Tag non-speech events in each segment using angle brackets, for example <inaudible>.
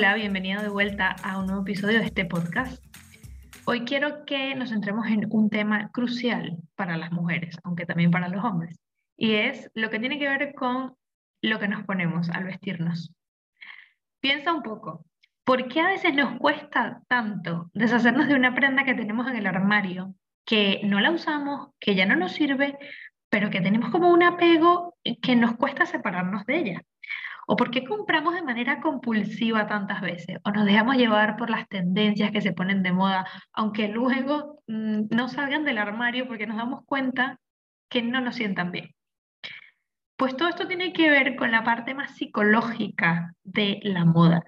Hola, bienvenido de vuelta a un nuevo episodio de este podcast. Hoy quiero que nos centremos en un tema crucial para las mujeres, aunque también para los hombres, y es lo que tiene que ver con lo que nos ponemos al vestirnos. Piensa un poco, ¿por qué a veces nos cuesta tanto deshacernos de una prenda que tenemos en el armario, que no la usamos, que ya no nos sirve, pero que tenemos como un apego que nos cuesta separarnos de ella? ¿O por qué compramos de manera compulsiva tantas veces? ¿O nos dejamos llevar por las tendencias que se ponen de moda, aunque luego mm, no salgan del armario porque nos damos cuenta que no nos sientan bien? Pues todo esto tiene que ver con la parte más psicológica de la moda.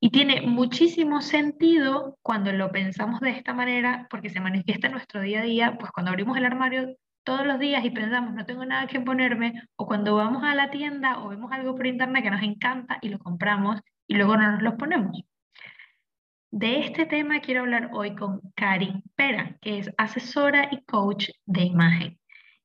Y tiene muchísimo sentido cuando lo pensamos de esta manera, porque se manifiesta en nuestro día a día, pues cuando abrimos el armario todos los días y pensamos, no tengo nada que ponerme, o cuando vamos a la tienda o vemos algo por internet que nos encanta y lo compramos y luego no nos lo ponemos. De este tema quiero hablar hoy con Karin Pera, que es asesora y coach de imagen.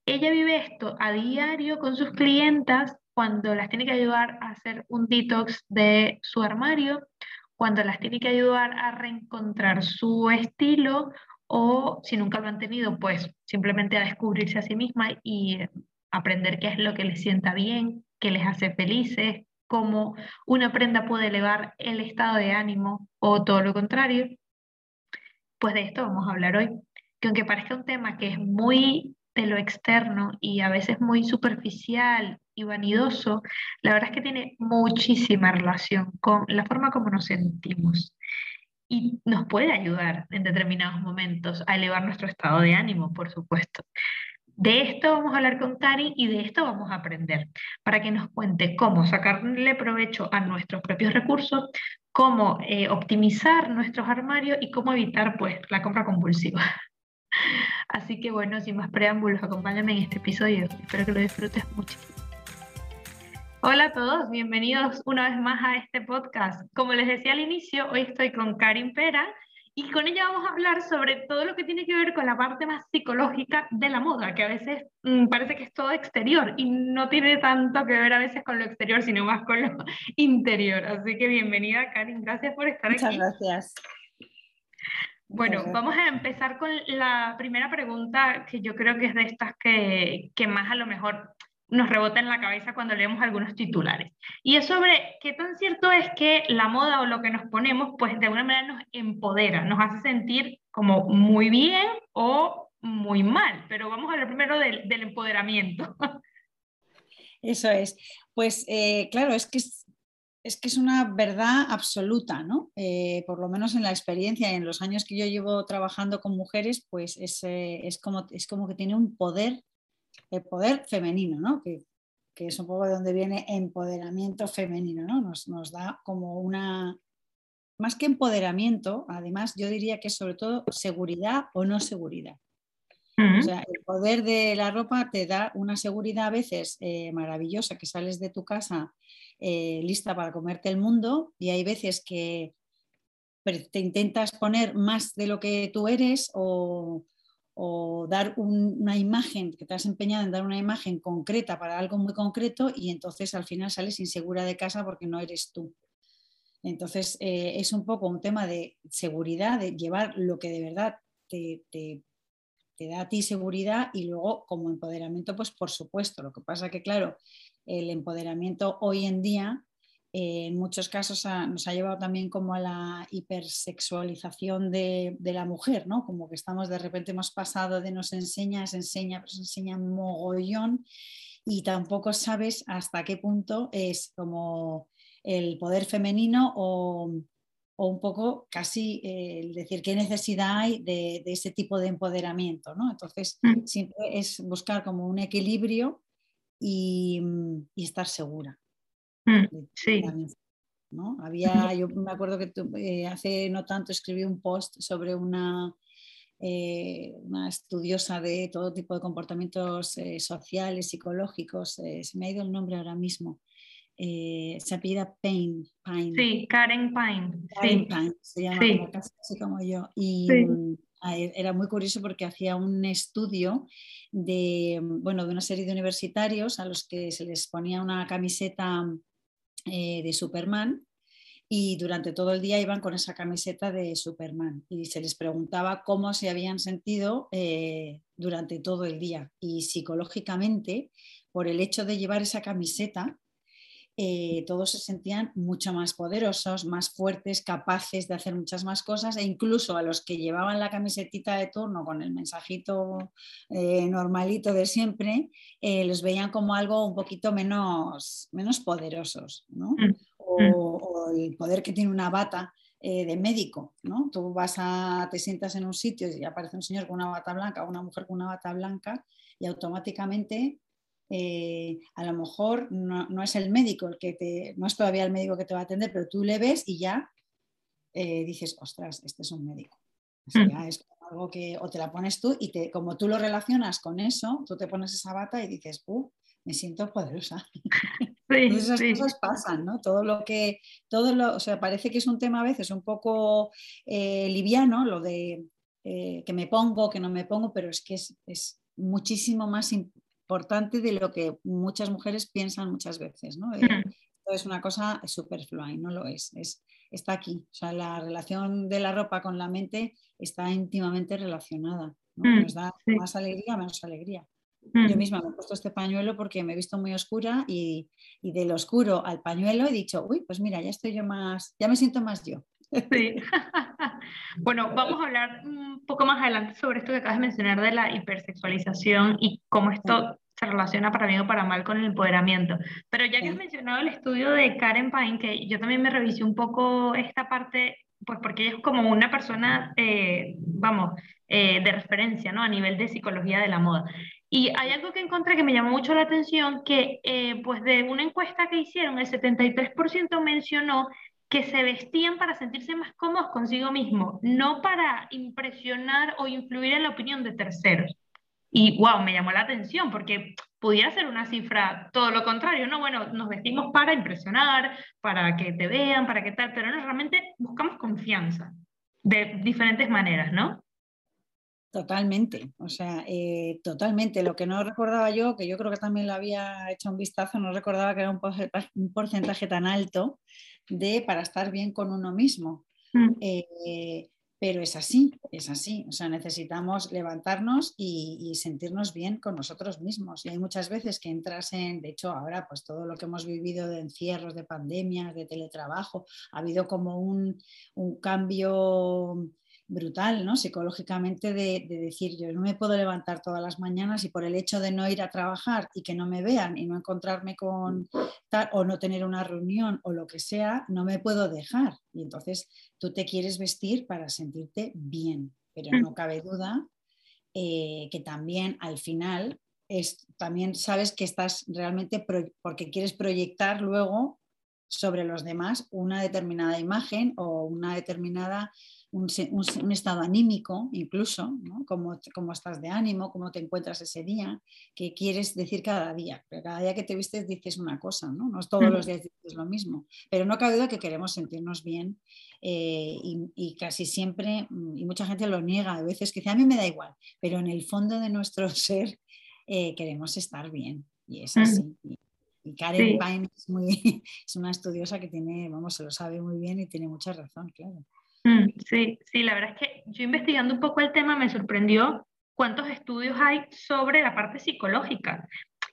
Ella vive esto a diario con sus clientas cuando las tiene que ayudar a hacer un detox de su armario, cuando las tiene que ayudar a reencontrar su estilo o si nunca lo han tenido, pues simplemente a descubrirse a sí misma y aprender qué es lo que les sienta bien, qué les hace felices, cómo una prenda puede elevar el estado de ánimo o todo lo contrario. Pues de esto vamos a hablar hoy, que aunque parezca un tema que es muy de lo externo y a veces muy superficial y vanidoso, la verdad es que tiene muchísima relación con la forma como nos sentimos y nos puede ayudar en determinados momentos a elevar nuestro estado de ánimo, por supuesto. De esto vamos a hablar con Cari y de esto vamos a aprender para que nos cuente cómo sacarle provecho a nuestros propios recursos, cómo eh, optimizar nuestros armarios y cómo evitar pues, la compra compulsiva. <laughs> Así que bueno, sin más preámbulos, acompáñame en este episodio. Espero que lo disfrutes muchísimo. Hola a todos, bienvenidos una vez más a este podcast. Como les decía al inicio, hoy estoy con Karin Pera y con ella vamos a hablar sobre todo lo que tiene que ver con la parte más psicológica de la moda, que a veces mm, parece que es todo exterior y no tiene tanto que ver a veces con lo exterior, sino más con lo <laughs> interior. Así que bienvenida, Karin, gracias por estar aquí. Muchas gracias. Bueno, vamos a empezar con la primera pregunta que yo creo que es de estas que, que más a lo mejor nos rebota en la cabeza cuando leemos algunos titulares. Y es sobre qué tan cierto es que la moda o lo que nos ponemos, pues de alguna manera nos empodera, nos hace sentir como muy bien o muy mal. Pero vamos a hablar primero del, empoderamiento. <laughs> Eso es. Pues eh, claro, es que es, que es una verdad absoluta, ¿no? Eh, por lo menos en la experiencia y en los años que yo llevo trabajando con mujeres, pues es, eh, es, como, es como que tiene un poder el poder femenino, ¿no? que, es un poco de donde viene empoderamiento femenino, ¿no? nos, nos da como una, más que empoderamiento, además yo diría que es sobre todo seguridad o no seguridad. O sea, el poder de la ropa te da una seguridad a veces eh, maravillosa, que sales de tu casa eh, lista para comerte el mundo y hay veces que te intentas poner más de lo que tú eres o, o dar una imagen, que te has empeñado en dar una imagen concreta para algo muy concreto y entonces al final sales insegura de casa porque no eres tú. Entonces eh, es un poco un tema de seguridad, de llevar lo que de verdad te, te, da a ti seguridad y luego como empoderamiento, pues por supuesto. Lo que pasa que claro, el empoderamiento hoy en día en muchos casos nos ha llevado también como a la hipersexualización de, la mujer, ¿no? Como que estamos de repente hemos pasado de nos enseña, se enseña, se enseña mogollón y tampoco sabes hasta qué punto es como el poder femenino o, un poco casi eh, el decir qué necesidad hay de, ese tipo de empoderamiento, ¿no? Entonces, mm. siempre es buscar como un equilibrio y estar segura. Mm, sí. ¿no? Había, yo me acuerdo que eh, hace no tanto escribí un post sobre una, eh, una estudiosa de todo tipo de comportamientos eh, sociales, psicológicos, se me ha ido el nombre ahora mismo. se apellida Payne, Pine. Sí, Karen Pine. Karen Pine, se llama casi como yo. Y mm, era muy curioso porque hacía un estudio de, bueno, de una serie de universitarios a los que se les ponía una camiseta eh, de Superman y durante todo el día iban con esa camiseta de Superman y se les preguntaba cómo se habían sentido eh, durante todo el día. Y psicológicamente por el hecho de llevar esa camiseta eh, todos se sentían mucho más poderosos, más fuertes, capaces de hacer muchas más cosas e incluso a los que llevaban la camisetita de turno con el mensajito eh, normalito de siempre, eh, los veían como algo un poquito menos, menos poderosos, ¿no? Mm, o, mm. o, el poder que tiene una bata de médico, ¿no? Tú vas a, te sientas en un sitio y aparece un señor con una bata blanca o una mujer con una bata blanca y automáticamente eh, a lo mejor no, es el médico el que te, no es todavía el médico que te va a atender, pero tú le ves y ya eh, dices, ostras, este es un médico. Mm. es algo que o te la pones tú y te, como tú lo relacionas con eso, tú te pones esa bata y dices, uh, me siento poderosa. <laughs> esas cosas pasan, ¿no? Todo lo que, todo lo, o sea, parece que es un tema a veces un poco eh, liviano, lo de que me pongo, que no me pongo, pero es que es, es muchísimo más importante de lo que muchas mujeres piensan muchas veces. ¿no? Eh, es una cosa superflua y no lo es. es. Está aquí. O sea, la relación de la ropa con la mente está íntimamente relacionada. Mm, Nos da más alegría, menos alegría. Yo mm. misma me he puesto este pañuelo porque me he visto muy oscura y, y del oscuro al pañuelo he dicho, uy, pues mira, ya estoy yo más, ya me siento más yo. Sí. <laughs> bueno, vamos a hablar un poco más adelante sobre esto que acabas de mencionar de la hipersexualización y cómo esto se relaciona para bien o para mal con el empoderamiento. Pero ya que has mencionado el estudio de Karen Pine, que yo también me revisé un poco esta parte, pues porque ella es como una persona, eh, vamos, eh, de referencia, ¿no? A nivel de psicología de la moda. Y hay algo que encontré que me llamó mucho la atención, que eh, pues de una encuesta que hicieron, el 73% mencionó que se vestían para sentirse más cómodos consigo mismo, no para impresionar o influir en la opinión de terceros. Y wow, me llamó la atención porque pudiera ser una cifra todo lo contrario, ¿no? Bueno, nos vestimos para impresionar, para que te vean, para que tal, pero no, realmente buscamos confianza de diferentes maneras, ¿no? Totalmente, o sea, eh, totalmente. Lo que no recordaba yo, que yo creo que también lo había hecho un vistazo, no recordaba que era un porcentaje tan alto de para estar bien con uno mismo. Mm. Eh, pero es así, es así. O sea, necesitamos levantarnos y, sentirnos bien con nosotros mismos. Y hay muchas veces que entras en, de hecho, ahora pues todo lo que hemos vivido de encierros, de pandemias, de teletrabajo, ha habido como un, un cambio brutal, ¿no? Psicológicamente de, decir, yo no me puedo levantar todas las mañanas y por el hecho de no ir a trabajar y que no me vean y no encontrarme con tal o no tener una reunión o lo que sea, no me puedo dejar. Y entonces tú te quieres vestir para sentirte bien, pero no cabe duda eh, que también al final es, también sabes que estás realmente porque quieres proyectar luego sobre los demás una determinada imagen o una determinada un, estado anímico incluso, ¿no? cómo, estás de ánimo, cómo te encuentras ese día, qué quieres decir cada día. Pero cada día que te vistes dices una cosa, no, no todos los días dices lo mismo. Pero no cabe duda que queremos sentirnos bien eh, y, casi siempre, y mucha gente lo niega, a veces que dice, a mí me da igual, pero en el fondo de nuestro <laughs> ser eh, queremos estar bien. Y es así. Y Karen Pine es, muy, <laughs> es una estudiosa que tiene, vamos, se lo sabe muy bien y tiene mucha razón, claro. Mm, sí, sí, la verdad es que yo investigando un poco el tema me sorprendió cuántos estudios hay sobre la parte psicológica,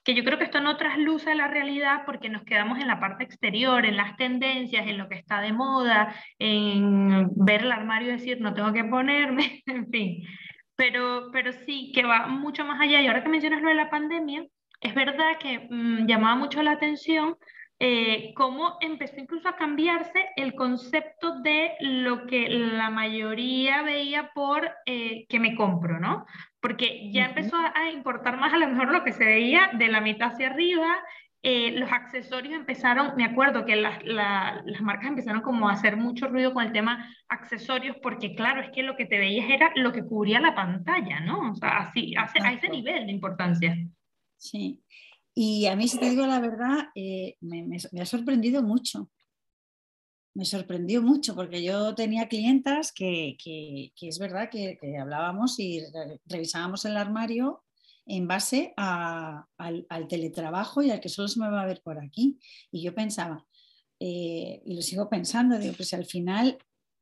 que yo creo que esto no trasluce la realidad porque nos quedamos en la parte exterior, en las tendencias, en lo que está de moda, en ver el armario y decir, no tengo que ponerme, <laughs> en fin. Pero, pero sí, que va mucho más allá. Y ahora que mencionas lo de la pandemia, es verdad que mm, llamaba mucho la atención eh, cómo empezó incluso a cambiarse el concepto de lo que la mayoría veía por eh, que me compro, ¿no? Porque ya empezó a importar más a lo mejor lo que se veía de la mitad hacia arriba, eh, los accesorios empezaron, me acuerdo que las marcas empezaron como a hacer mucho ruido con el tema accesorios, porque claro, es que lo que te veías era lo que cubría la pantalla, ¿no? O sea, así, a ese nivel de importancia. Sí, y a mí, si te digo la verdad, eh, me, ha sorprendido mucho. Me sorprendió mucho porque yo tenía clientas que, es verdad que, hablábamos y revisábamos el armario en base al, teletrabajo y al que solo se me va a ver por aquí. Y yo pensaba, eh, y lo sigo pensando, digo, pues al final,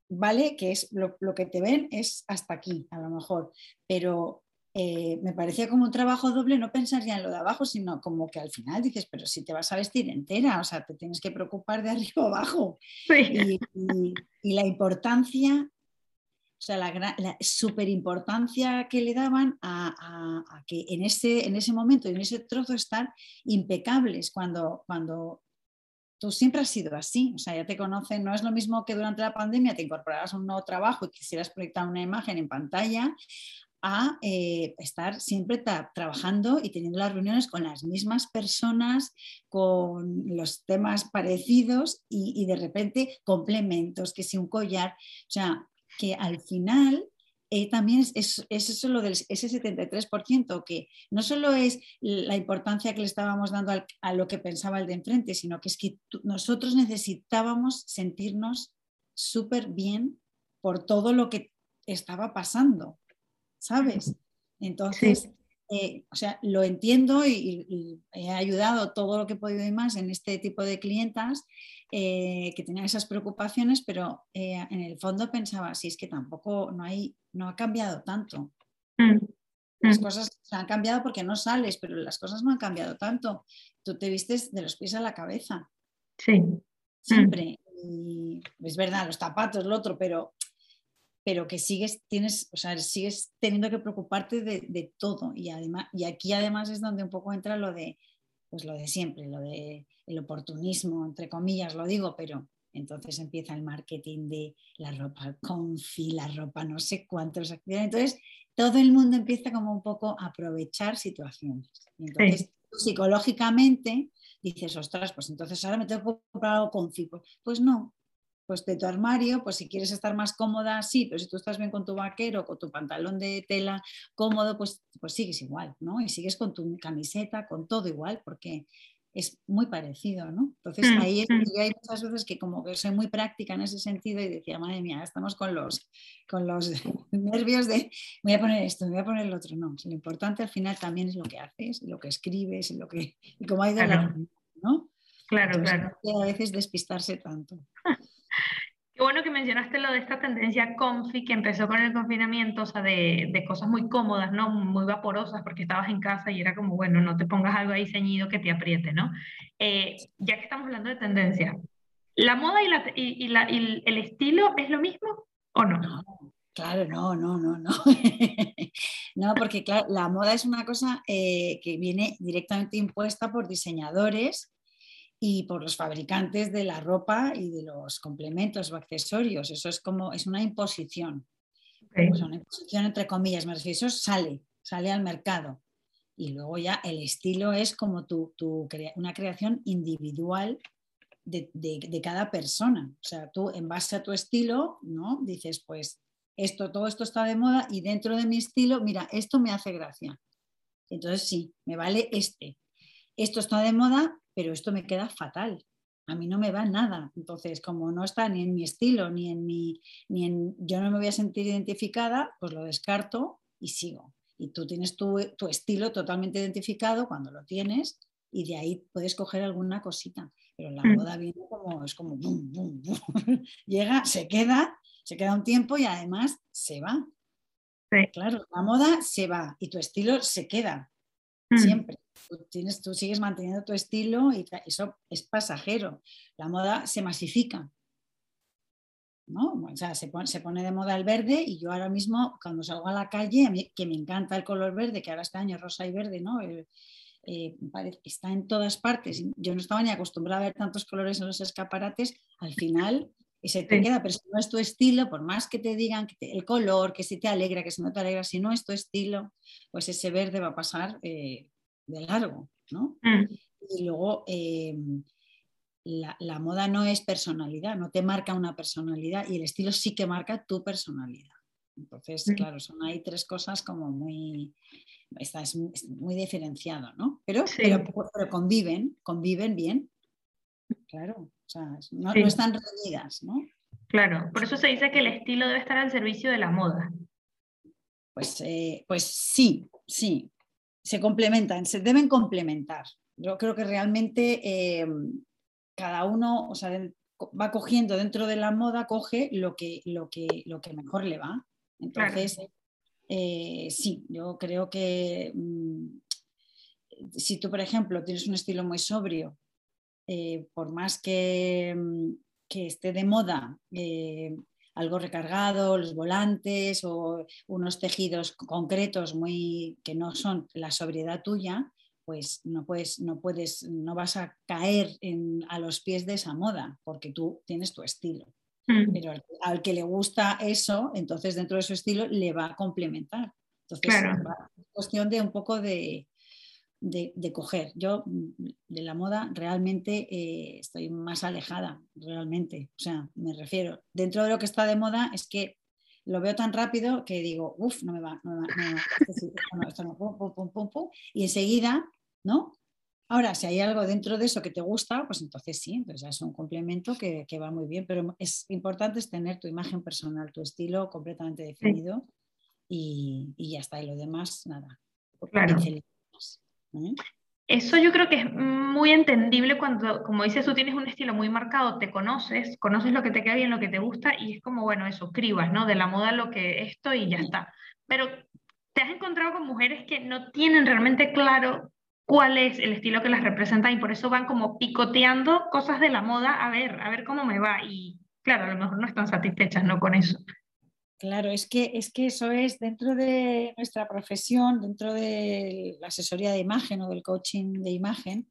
vale, que es lo, que te ven es hasta aquí, a lo mejor, pero eh, me parecía como un trabajo doble no pensar ya en lo de abajo, sino como que al final dices, pero si te vas a vestir entera, o sea, te tienes que preocupar de <laughs> arriba abajo. Y, la importancia, o sea, la, la super importancia que le daban a, que en ese, en ese momento, en ese trozo, estar impecables cuando, cuando tú siempre has sido así, o sea, ya te conocen, no es lo mismo que durante la pandemia te incorporaras a un nuevo trabajo y quisieras proyectar una imagen en pantalla, a eh, estar siempre trabajando y teniendo las reuniones con las mismas personas, con los temas parecidos y, de repente complementos, que si un collar, o sea, que al final eh, también es, eso lo del ese 73%, que no solo es la importancia que le estábamos dando a lo que pensaba el de enfrente, sino que es que nosotros necesitábamos sentirnos súper bien por todo lo que estaba pasando. ¿Sabes? Entonces, eh, o sea, lo entiendo y, he ayudado todo lo que he podido y más en este tipo de clientas eh, que tenían esas preocupaciones, pero eh, en el fondo pensaba, si es que tampoco no, hay, no ha cambiado tanto. Mm, las mm. cosas se han cambiado porque no sales, pero las cosas no han cambiado tanto. Tú te vistes de los pies a la cabeza. Sí. Siempre. Y es verdad, los zapatos, lo otro, pero pero que sigues, tienes, o sea, sigues teniendo que preocuparte de, todo. Y, además, y aquí además es donde un poco entra lo de, pues lo de siempre, lo de el oportunismo, entre comillas lo digo, pero entonces empieza el marketing de la ropa confi, la ropa no sé cuántos. Entonces todo el mundo empieza como un poco a aprovechar situaciones. entonces psicológicamente dices, ostras, pues entonces ahora me tengo que comprar algo confi. Pues no, pues de tu armario, pues si quieres estar más cómoda, sí, pero si tú estás bien con tu vaquero, con tu pantalón de tela cómodo, pues, pues sigues igual, ¿no? Y sigues con tu camiseta, con todo igual, porque es muy parecido, ¿no? Entonces mm, ahí mm. hay muchas veces que como que soy muy práctica en ese sentido y decía, madre mía, estamos con los, con los <laughs> nervios de voy a poner esto, voy a poner el otro. No, lo importante al final también es lo que haces, lo que escribes, lo que, y cómo ha ido la ¿no? Claro, claro. A veces despistarse tanto. Bueno que mencionaste lo de esta tendencia comfy que empezó con el confinamiento, o sea, de, de, cosas muy cómodas, ¿no? Muy vaporosas, porque estabas en casa y era como, bueno, no te pongas algo ahí ceñido que te apriete, ¿no? Eh, ya que estamos hablando de tendencia, ¿la moda y, la, y, la, y, el estilo es lo mismo o no? no claro, no, no, no, no. <laughs> no, porque claro, la moda es una cosa eh, que viene directamente impuesta por diseñadores y por los fabricantes de la ropa y de los complementos o accesorios. Eso es como, es una imposición. una imposición entre comillas, me refiero, eso sale, sale al mercado. Y luego ya el estilo es como tu, tu una creación individual de, de, cada persona. O sea, tú en base a tu estilo, ¿no? Dices, pues esto, todo esto está de moda y dentro de mi estilo, mira, esto me hace gracia. Entonces sí, me vale este. Esto está de moda, pero esto me queda fatal. A mí no me va nada. Entonces, como no está ni en mi estilo, ni en mi, ni en, yo no me voy a sentir identificada, pues lo descarto y sigo. Y tú tienes tu, estilo totalmente identificado cuando lo tienes y de ahí puedes coger alguna cosita. Pero la mm. moda viene como, es como, <laughs> llega, se queda, se queda un tiempo y además se va. Claro, la moda se va y tu estilo se queda mm. siempre. Tú, tienes, tú sigues manteniendo tu estilo y eso es pasajero. La moda se masifica. ¿no? O sea, se pone, de moda el verde y yo ahora mismo cuando salgo a la calle, que me encanta el color verde, que ahora este año rosa y verde, ¿no? Eh, está en todas partes. Yo no estaba ni acostumbrada a ver tantos colores en los escaparates. Al final se te queda, pero si no es tu estilo, por más que te digan que el color, que si te alegra, que si no te alegra, si no es tu estilo, pues ese verde va a pasar eh, de largo, ¿no? Mm. Y luego eh, la, moda no es personalidad, no te marca una personalidad y el estilo sí que marca tu personalidad. Entonces, mm. claro, son ahí tres cosas como muy, está, es, muy diferenciado, ¿no? Pero, pero, conviven, conviven bien, claro, o sea, no, no están reñidas, ¿no? Claro, por eso se dice que el estilo debe estar al servicio de la moda. Pues, eh, pues sí, sí, se complementan, se deben complementar. Yo creo que realmente eh, cada uno, o sea, va cogiendo dentro de la moda, coge lo que, lo que, lo que mejor le va. Entonces, eh, sí, yo creo que mm, si tú, por ejemplo, tienes un estilo muy sobrio, eh, por más que, mm, que, esté de moda, eh, algo recargado, los volantes o unos tejidos concretos muy que no son la sobriedad tuya, pues no puedes, no puedes, no vas a caer a los pies de esa moda, porque tú tienes tu estilo. Mm. Pero al, que le gusta eso, entonces dentro de su estilo le va a complementar. Entonces es cuestión de un poco de, de, coger. Yo mm, de la moda realmente eh, estoy más alejada, realmente. O sea, me refiero, dentro de lo que está de moda es que lo veo tan rápido que digo, uff, no me va, no me va, y enseguida, ¿no? Ahora, si hay algo dentro de eso que te gusta, pues entonces sí, entonces es un complemento que, va muy bien, pero es importante es tener tu imagen personal, tu estilo completamente definido y, ya está, y lo demás, nada. Claro. Eso yo creo que es muy entendible cuando, como dices, tú tienes un estilo muy marcado, te conoces, conoces lo que te queda bien, lo que te gusta, y es como, bueno, eso, cribas, ¿no? De la moda lo que esto y ya está. Pero te has encontrado con mujeres que no tienen realmente claro cuál es el estilo que las representa y por eso van como picoteando cosas de la moda a ver, a ver cómo me va. Y claro, a lo mejor no están satisfechas, ¿no? Con eso. Claro, es que, es que eso es dentro de nuestra profesión, dentro de la asesoría de imagen o del coaching de imagen,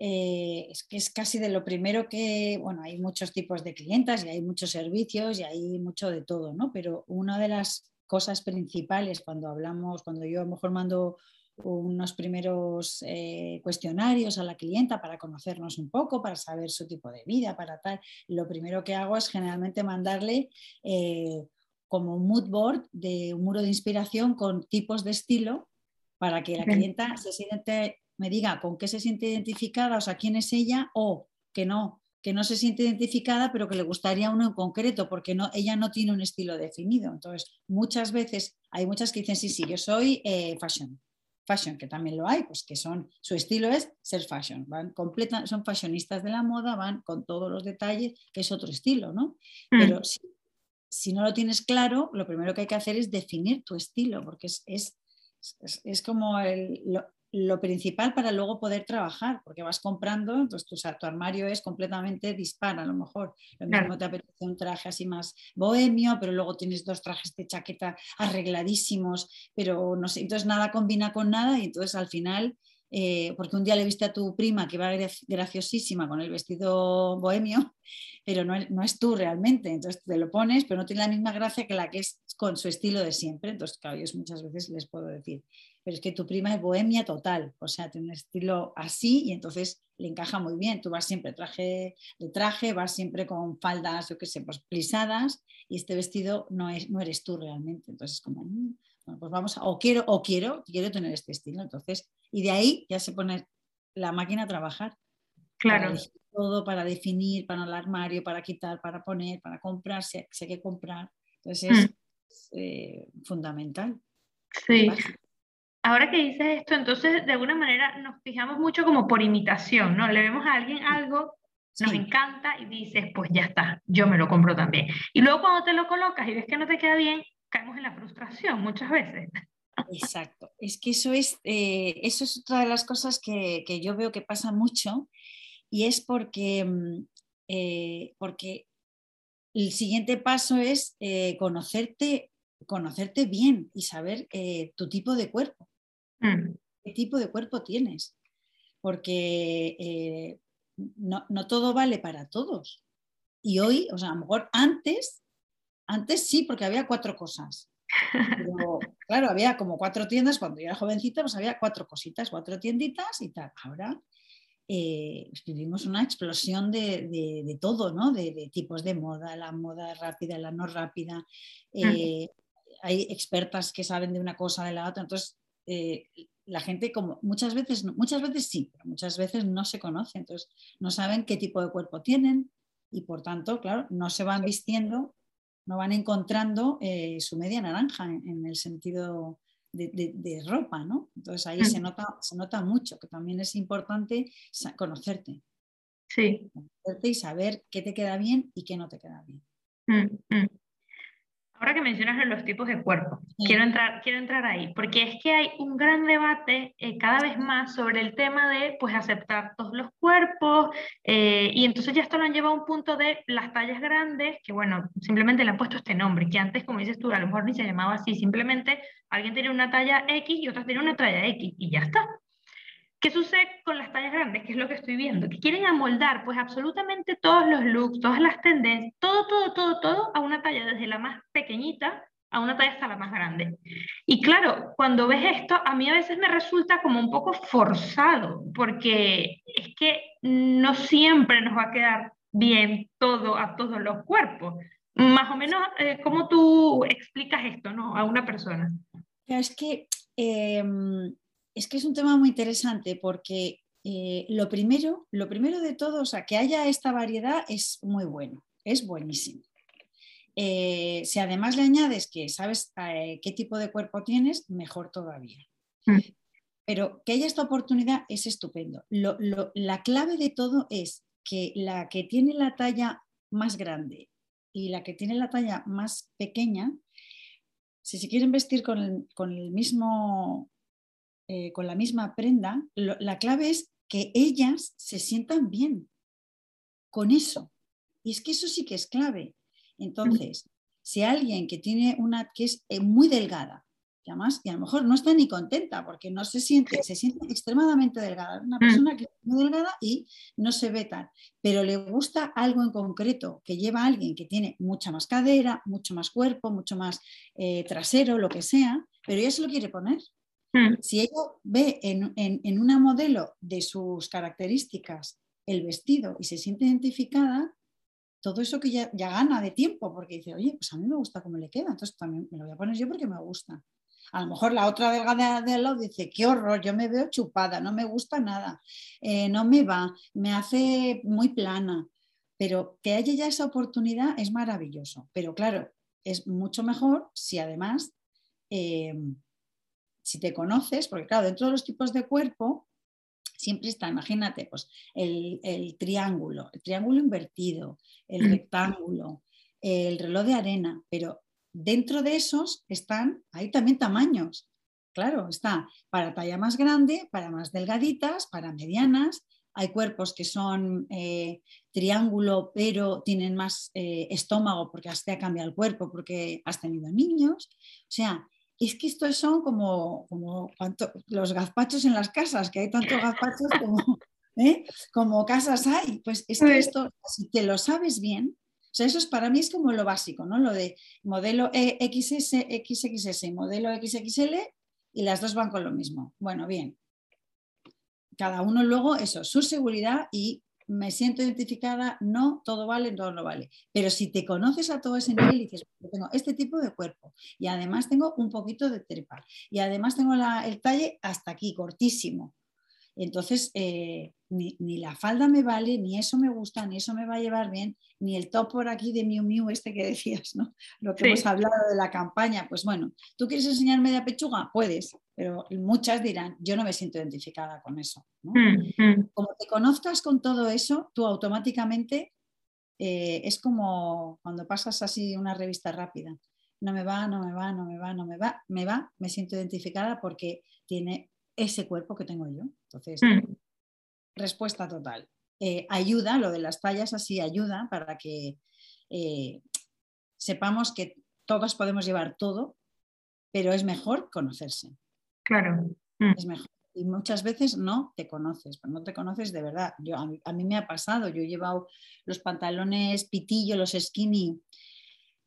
eh, es que es casi de lo primero que, bueno, hay muchos tipos de clientas y hay muchos servicios y hay mucho de todo, ¿no? Pero una de las cosas principales cuando hablamos, cuando yo a lo mejor mando unos primeros eh, cuestionarios a la clienta para conocernos un poco, para saber su tipo de vida, para tal, lo primero que hago es generalmente mandarle... Eh, como un mood board de un muro de inspiración con tipos de estilo para que la clienta se siente, me diga con qué se siente identificada, o sea, quién es ella o que no, que no se siente identificada, pero que le gustaría uno en concreto, porque no, ella no tiene un estilo definido. Entonces, muchas veces hay muchas que dicen, sí, sí, yo soy eh, fashion, fashion, que también lo hay, pues que son, su estilo es ser fashion, van completa, son fashionistas de la moda, van con todos los detalles, que es otro estilo, ¿no? Mm. Pero sí, si no lo tienes claro, lo primero que hay que hacer es definir tu estilo, porque es, es, como lo, principal para luego poder trabajar, porque vas comprando, entonces tu, tu armario es completamente dispar, a lo mejor. Lo mismo te apetece un traje así más bohemio, pero luego tienes dos trajes de chaqueta arregladísimos, pero no sé, entonces nada combina con nada y entonces al final eh, porque un día le viste a tu prima que va graciosísima con el vestido bohemio, <laughs> pero no, no, es tú realmente, entonces te lo pones, pero no tiene la misma gracia que la que es con su estilo de siempre, entonces claro, yo muchas veces les puedo decir, pero es que tu prima es bohemia total, o sea, tiene un estilo así y entonces le encaja muy bien, tú vas siempre traje de traje, vas siempre con faldas, yo qué sé, pues plisadas y este vestido no, es, no eres tú realmente, entonces como... Mm, bueno, pues vamos a, o quiero, o quiero, quiero tener este estilo. Entonces, y de ahí ya se pone la máquina a trabajar. Claro. Para todo, para definir, para el armario, para quitar, para poner, para comprar, si hay, que comprar. Entonces es mm. eh, fundamental. Sí. Ahora que dices esto, entonces de alguna manera nos fijamos mucho como por imitación, ¿no? Le vemos a alguien algo, nos encanta y dices, pues ya está, yo me lo compro también. Y luego cuando te lo colocas y ves que no te queda bien, caemos en la frustración muchas veces. Exacto, es que eso es, eh, eso es otra de las cosas que, yo veo que pasa mucho y es porque, mm, eh, porque el siguiente paso es eh, conocerte, conocerte bien y saber tu tipo de cuerpo, mm. qué tipo de cuerpo tienes, porque no, no todo vale para todos. Y hoy, o sea, a lo mejor antes antes sí, porque había cuatro cosas. Pero, claro, había como cuatro tiendas, cuando yo era jovencita, pues había cuatro cositas, cuatro tienditas y tal. Ahora eh, vivimos una explosión de, todo, ¿no? De, tipos de moda, la moda rápida, la no rápida. Eh, hay expertas que saben de una cosa, de la otra. Entonces, eh, la gente como muchas veces, muchas veces sí, pero muchas veces no se conoce. Entonces, no saben qué tipo de cuerpo tienen y por tanto, claro, no se van vistiendo no van encontrando eh, su media naranja en, el sentido de, ropa, ¿no? Entonces ahí se, mm. nota, se nota mucho, que también es importante conocerte. Sí. Y saber qué te queda bien y qué no te queda bien. Mm, mm. Ahora que mencionas los tipos de cuerpo, quiero, entrar, quiero entrar ahí, porque es que hay un gran debate eh, cada vez más sobre el tema de pues, aceptar todos los cuerpos, eh, y entonces ya esto lo han llevado a un punto de las tallas grandes, que bueno, simplemente le han puesto este nombre, que antes, como dices tú, a lo mejor ni se llamaba así, simplemente alguien tenía una talla X y otras tenía una talla X, y ya está. ¿Qué sucede con las tallas grandes? Que es lo que estoy viendo. Que quieren amoldar pues absolutamente todos los looks, todas las tendencias, todo, todo, todo, todo a una talla desde la más pequeñita a una talla hasta la más grande. Y claro, cuando ves esto, a mí a veces me resulta como un poco forzado, porque es que no siempre nos va a quedar bien todo a todos los cuerpos. Más o menos, eh, ¿cómo tú explicas esto ¿no? a una persona? Es que em, es que es un tema muy interesante porque eh, lo, primero, lo primero de todo, o sea, que haya esta variedad es muy bueno, es buenísimo. Eh, si además le añades que sabes eh, qué tipo de cuerpo tienes, mejor todavía. Mm. Pero que haya esta oportunidad es estupendo. la clave de todo es que la que tiene la talla más grande y la que tiene la talla más pequeña, si se quieren vestir con el mismo eh, con la misma prenda, la clave es que ellas se sientan bien con eso. Y es que eso sí que es clave. Entonces, si alguien que tiene una que es eh, muy delgada, y además, y a lo mejor no está ni contenta porque no se siente, se siente extremadamente delgada. Una mm. persona que es muy delgada y no se ve tan, pero le gusta algo en concreto que lleva a alguien que tiene mucha más cadera, mucho más cuerpo, mucho más eh, trasero, lo que sea, pero ella se lo quiere poner. Hmm. Si ella ve en, una modelo de sus características el vestido y se siente identificada, todo eso que ya, gana de tiempo, porque dice, oye, pues a mí me gusta cómo le queda, entonces también me lo voy a poner yo porque me gusta. A lo mejor la otra delgada de al lado dice, qué horror, yo me veo chupada, no me gusta nada, eh, no me va, me hace muy plana. Pero que haya ya esa oportunidad es maravilloso. Pero claro, es mucho mejor si además eh, si te conoces, porque claro, dentro de los tipos de cuerpo siempre está, imagínate, pues el, triángulo, el triángulo invertido, el mm. rectángulo, el reloj de arena, pero dentro de esos están, hay también tamaños. Claro, está para talla más grande, para más delgaditas, para medianas. Hay cuerpos que son eh, triángulo, pero tienen más eh, estómago porque hasta ha cambiado el cuerpo, porque has tenido niños. O sea, es que estos son como, como los gazpachos en las casas, que hay tantos gazpachos <laughs> como, ¿eh? como casas hay. Pues es que esto, si te lo sabes bien, o sea, eso es, para mí es como lo básico, ¿no? Lo de modelo XS, XXS, modelo XXL y las dos van con lo mismo. Bueno, bien. Cada uno luego, eso, su seguridad y me siento identificada, no, todo vale, todo no vale. Pero si te conoces a todo ese nivel y dices, tengo este tipo de cuerpo y además tengo un poquito de trepa y además tengo el talle hasta aquí, cortísimo. Entonces, eh, ni, la falda me vale, ni eso me gusta, ni eso me va a llevar bien, ni el top por aquí de Miu Miu este que <laughs> decías, ¿no? Lo que hemos hablado de la campaña. Pues bueno, ¿tú quieres enseñar media pechuga? Puedes, pero muchas dirán, yo no me siento identificada con eso. Mm, mm. Como te conozcas con todo eso, tú automáticamente eh, es como cuando pasas así una revista rápida. No me va, no me va, no me va, no me va, me va, me siento identificada porque tiene ese cuerpo que tengo yo. Entonces, mm. Respuesta total. Eh, ayuda, lo de las tallas así ayuda para que eh, sepamos que todos podemos llevar todo, pero es mejor conocerse. Claro. Mm. Es mejor. Y muchas veces no te conoces, no te conoces de verdad. Yo, a, mí, me ha pasado, yo he llevado los pantalones pitillo, los skinny,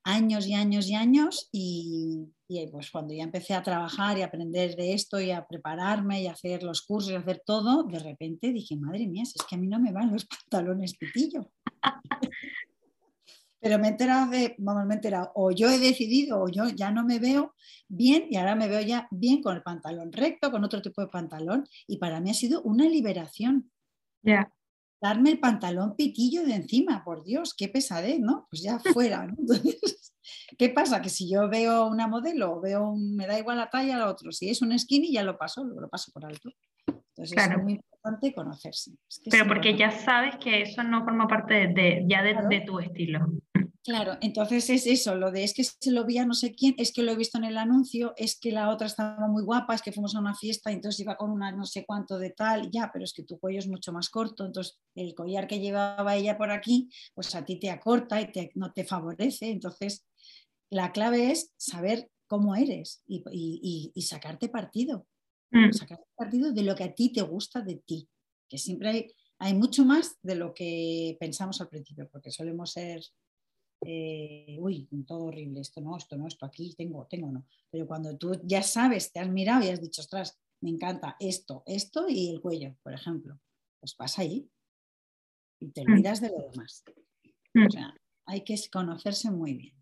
años y años y años y, pues cuando ya empecé a trabajar y a aprender de esto y a prepararme y a hacer los cursos y a hacer todo, de repente dije, madre mía, si es que a mí no me van los pantalones pitillo. <laughs> Pero me he enterado de, vamos, me he enterado, o yo he decidido o yo ya no me veo bien y ahora me veo ya bien con el pantalón recto, con otro tipo de pantalón y para mí ha sido una liberación. Ya darme el pantalón pitillo de encima, por Dios, qué pesadez, ¿no? Pues ya fuera, ¿no? <laughs> ¿qué pasa? Que si yo veo una modelo, veo me da igual la talla al otro, si es un skinny ya lo paso, lo paso por alto. Entonces es muy importante conocerse. Pero porque ya sabes que eso no forma parte de, ya de, tu estilo. Claro, entonces es eso, lo de es que se lo vi a no sé quién, es que lo he visto en el anuncio, es que la otra estaba muy guapa, es que fuimos a una fiesta y entonces iba con una no sé cuánto de tal, ya, pero es que tu cuello es mucho más corto, entonces el collar que llevaba ella por aquí, pues a ti te acorta y no te favorece, entonces la clave es saber cómo eres y, sacarte partido, mm. sacarte partido de lo que a ti te gusta de ti, que siempre hay, hay mucho más de lo que pensamos al principio, porque solemos ser eh, uy, todo horrible, esto no, esto no, esto aquí, tengo, tengo, no. Pero cuando tú ya sabes, te has mirado y has dicho, ostras, me encanta esto, esto y el cuello, por ejemplo, pues vas ahí y te mm. olvidas de lo demás. Mm. O sea, hay que conocerse muy bien.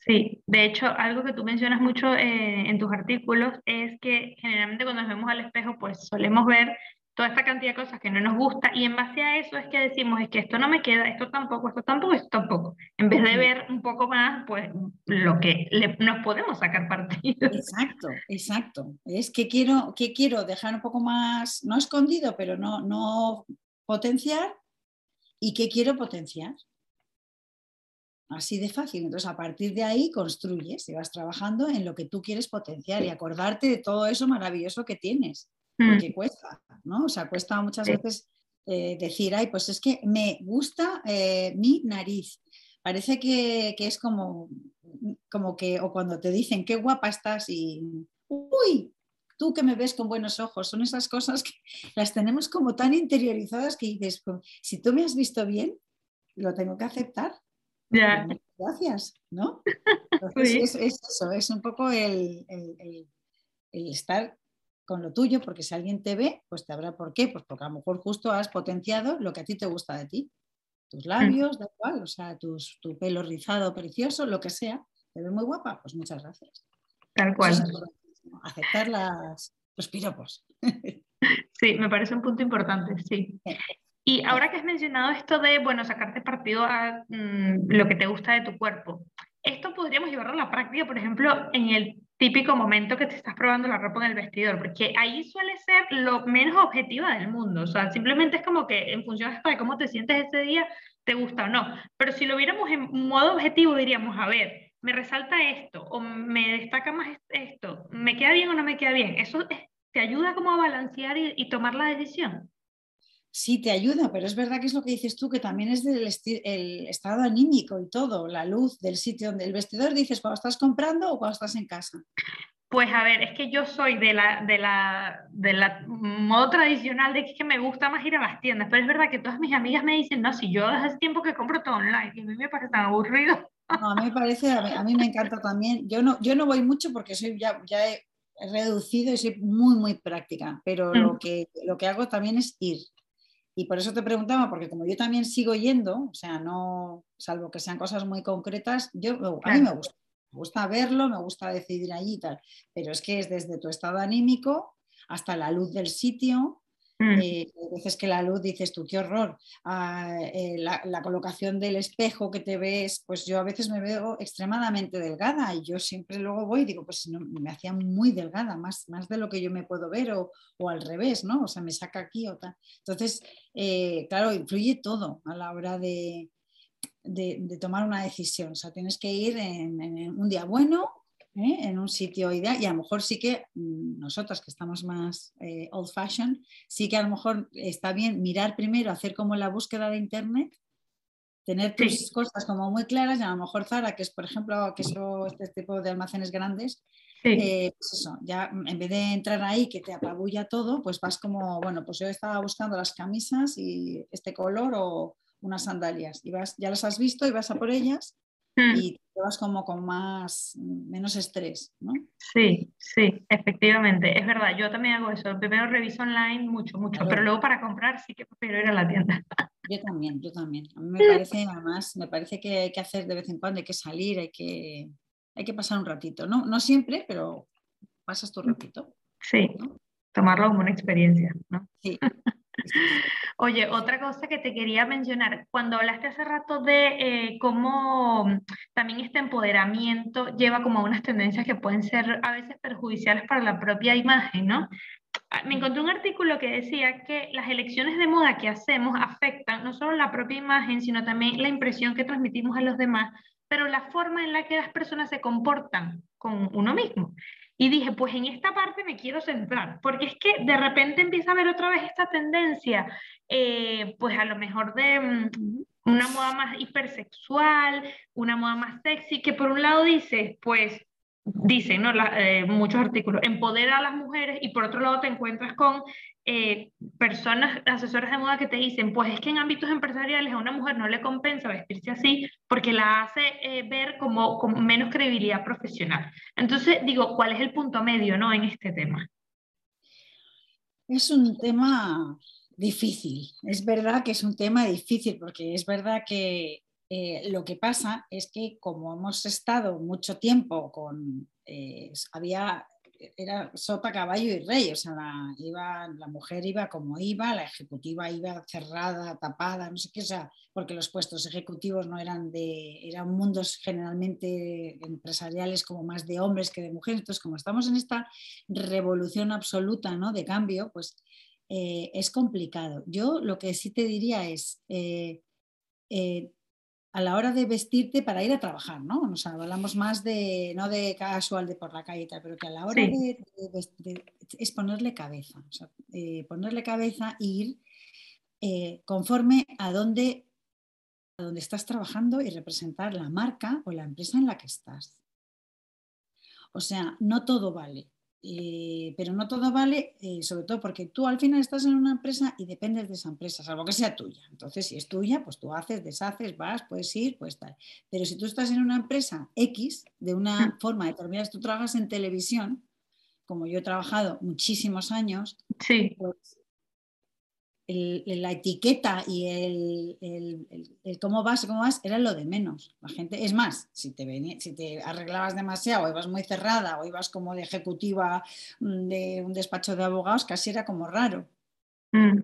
Sí, de hecho, algo que tú mencionas mucho eh, en tus artículos es que generalmente cuando nos vemos al espejo, pues solemos ver toda esta cantidad de cosas que no nos gusta y en base a eso es que decimos, es que esto no me queda, esto tampoco, esto tampoco, esto tampoco, en vez de ver un poco más, pues lo que nos podemos sacar partido. Exacto, exacto. Es que quiero, que quiero dejar un poco más, no escondido, pero no, no potenciar y que quiero potenciar. Así de fácil. Entonces, a partir de ahí construyes y vas trabajando en lo que tú quieres potenciar y acordarte de todo eso maravilloso que tienes porque mm. cuesta, ¿no? O sea, cuesta muchas veces eh, decir, ay, pues es que me gusta eh, mi nariz. Parece que, es como, como que, o cuando te dicen, qué guapa estás y, uy, tú que me ves con buenos ojos, son esas cosas que <laughs> las tenemos como tan interiorizadas que dices, pues, si tú me has visto bien, lo tengo que aceptar. Ya. Gracias, ¿no? <laughs> es, eso, es un poco el, el, el estar con lo tuyo, porque si alguien te ve, pues te habrá por qué, pues porque a lo mejor justo has potenciado lo que a ti te gusta de ti. Tus labios, da igual, o sea, tu pelo rizado, precioso, lo que sea, te ve muy guapa, pues muchas gracias. Tal cual. aceptar las, los piropos. Sí, me parece un punto importante, sí. Y ahora que has mencionado esto de, bueno, sacarte partido a mm, lo que te gusta de tu cuerpo, esto podríamos llevarlo a la práctica, por ejemplo, en el típico momento que te estás probando la ropa en el vestidor, porque ahí suele ser lo menos objetiva del mundo, o sea, simplemente es como que en función de cómo te sientes ese día, te gusta o no, pero si lo viéramos en modo objetivo diríamos, a ver, me resalta esto, o me destaca más esto, me queda bien o no me queda bien, eso te ayuda como a balancear y tomar la decisión sí te ayuda, pero es verdad que es lo que dices tú, que también es del el estado anímico y todo, la luz del sitio donde el vestidor dices cuando estás comprando o cuando estás en casa. Pues a ver, es que yo soy de la, de la, de la modo tradicional de que, me gusta más ir a las tiendas, pero es verdad que todas mis amigas me dicen, no, si yo hace tiempo que compro todo online, y a mí me parece tan aburrido. No, a mí me parece, a mí, me encanta también. Yo no, yo no voy mucho porque soy ya, ya he reducido y soy muy, muy práctica, pero lo, mm. que, lo que hago también es ir. Y por eso te preguntaba, porque como yo también sigo yendo, o sea, no, salvo que sean cosas muy concretas, yo, a mí me gusta, me gusta verlo, me gusta decidir allí y tal, pero es que es desde tu estado anímico hasta la luz del sitio, Mm. Eh, veces que la luz dices tú, qué horror. Ah, eh, la, colocación del espejo que te ves, pues yo a veces me veo extremadamente delgada y yo siempre luego voy y digo, pues no, me hacía muy delgada, más, más de lo que yo me puedo ver o, al revés, ¿no? O sea, me saca aquí o tal. Entonces, eh, claro, influye todo a la hora de, de, tomar una decisión. O sea, tienes que ir en un día bueno ¿eh? en un sitio ideal. Y a lo mejor sí que mm, nosotras que estamos más eh, old fashioned, sí que a lo mejor está bien mirar primero, hacer como la búsqueda de internet, tener tus cosas como muy claras y a lo mejor Zara, que es por ejemplo, que es este tipo de almacenes grandes, eh, pues eso, ya en vez de entrar ahí que te apabulla todo, pues vas como, bueno, pues yo estaba buscando las camisas y este color o unas sandalias y vas, ya las has visto y vas a por ellas Mm. y te vas como con más, menos estrés, ¿no? Sí, sí, efectivamente, es verdad, yo también hago eso, primero reviso online mucho, mucho, pero luego para comprar sí que prefiero ir a la tienda. <laughs> Yo también, yo también. A mí me parece, además, me parece que hay que hacer de vez en cuando, hay que salir, hay que, hay que pasar un ratito, ¿no? No siempre, pero pasas tu ratito. Sí, tomarlo como una experiencia, ¿no? Sí. <laughs> Oye, otra cosa que te quería mencionar, cuando hablaste hace rato de eh, cómo también este empoderamiento lleva como a unas tendencias que pueden ser a veces perjudiciales para la propia imagen, ¿no? Ah, me encontré un artículo que decía que las elecciones de moda que hacemos afectan no solo la propia imagen, sino también la impresión que transmitimos a los demás, pero la forma en la que las personas se comportan con uno mismo. Y dije, pues en esta parte me quiero centrar, porque es que de repente empieza a haber otra vez esta tendencia, eh, pues a lo mejor de mm, una moda más hipersexual, una moda más sexy, que por un lado dice, pues dicen ¿no? Eh, muchos artículos, empodera a las mujeres y por otro lado te encuentras con eh, personas, asesoras de moda que te dicen, pues es que en ámbitos empresariales a una mujer no le compensa vestirse así porque la hace eh, ver como, como, menos credibilidad profesional. Entonces digo, ¿cuál es el punto medio ¿no? en este tema? Es un tema difícil, es verdad que es un tema difícil porque es verdad que eh, lo que pasa es que como hemos estado mucho tiempo con, eh, había, era sota, caballo y rey, o sea, la, iba, la mujer iba como iba, la ejecutiva iba cerrada, tapada, no sé qué, o sea, porque los puestos ejecutivos no eran de, eran mundos generalmente empresariales como más de hombres que de mujeres, entonces como estamos en esta revolución absoluta ¿no? de cambio, pues eh, es complicado. Yo lo que sí te diría es, a la hora de vestirte para ir a trabajar, ¿no? Nos hablamos más de, no de casual de por la calle y tal, pero que a la hora de, es ponerle cabeza, o sea, eh, ponerle cabeza e ir eh, conforme a donde, a donde estás trabajando y representar la marca o la empresa en la que estás. O sea, no todo vale. Eh, pero no todo vale, eh, sobre todo porque tú al final estás en una empresa y dependes de esa empresa, salvo que sea tuya. Entonces, si es tuya, pues tú haces, deshaces, vas, puedes ir, puedes tal. Pero si tú estás en una empresa X, de una mm. forma determinada, tú trabajas en televisión, como yo he trabajado muchísimos años, sí. pues la etiqueta y el, cómo vas, cómo vas, era lo de menos. La gente, es más, si te, si te arreglabas demasiado, o ibas muy cerrada, o ibas como de ejecutiva mm, de un despacho de abogados, casi era como raro. Mm.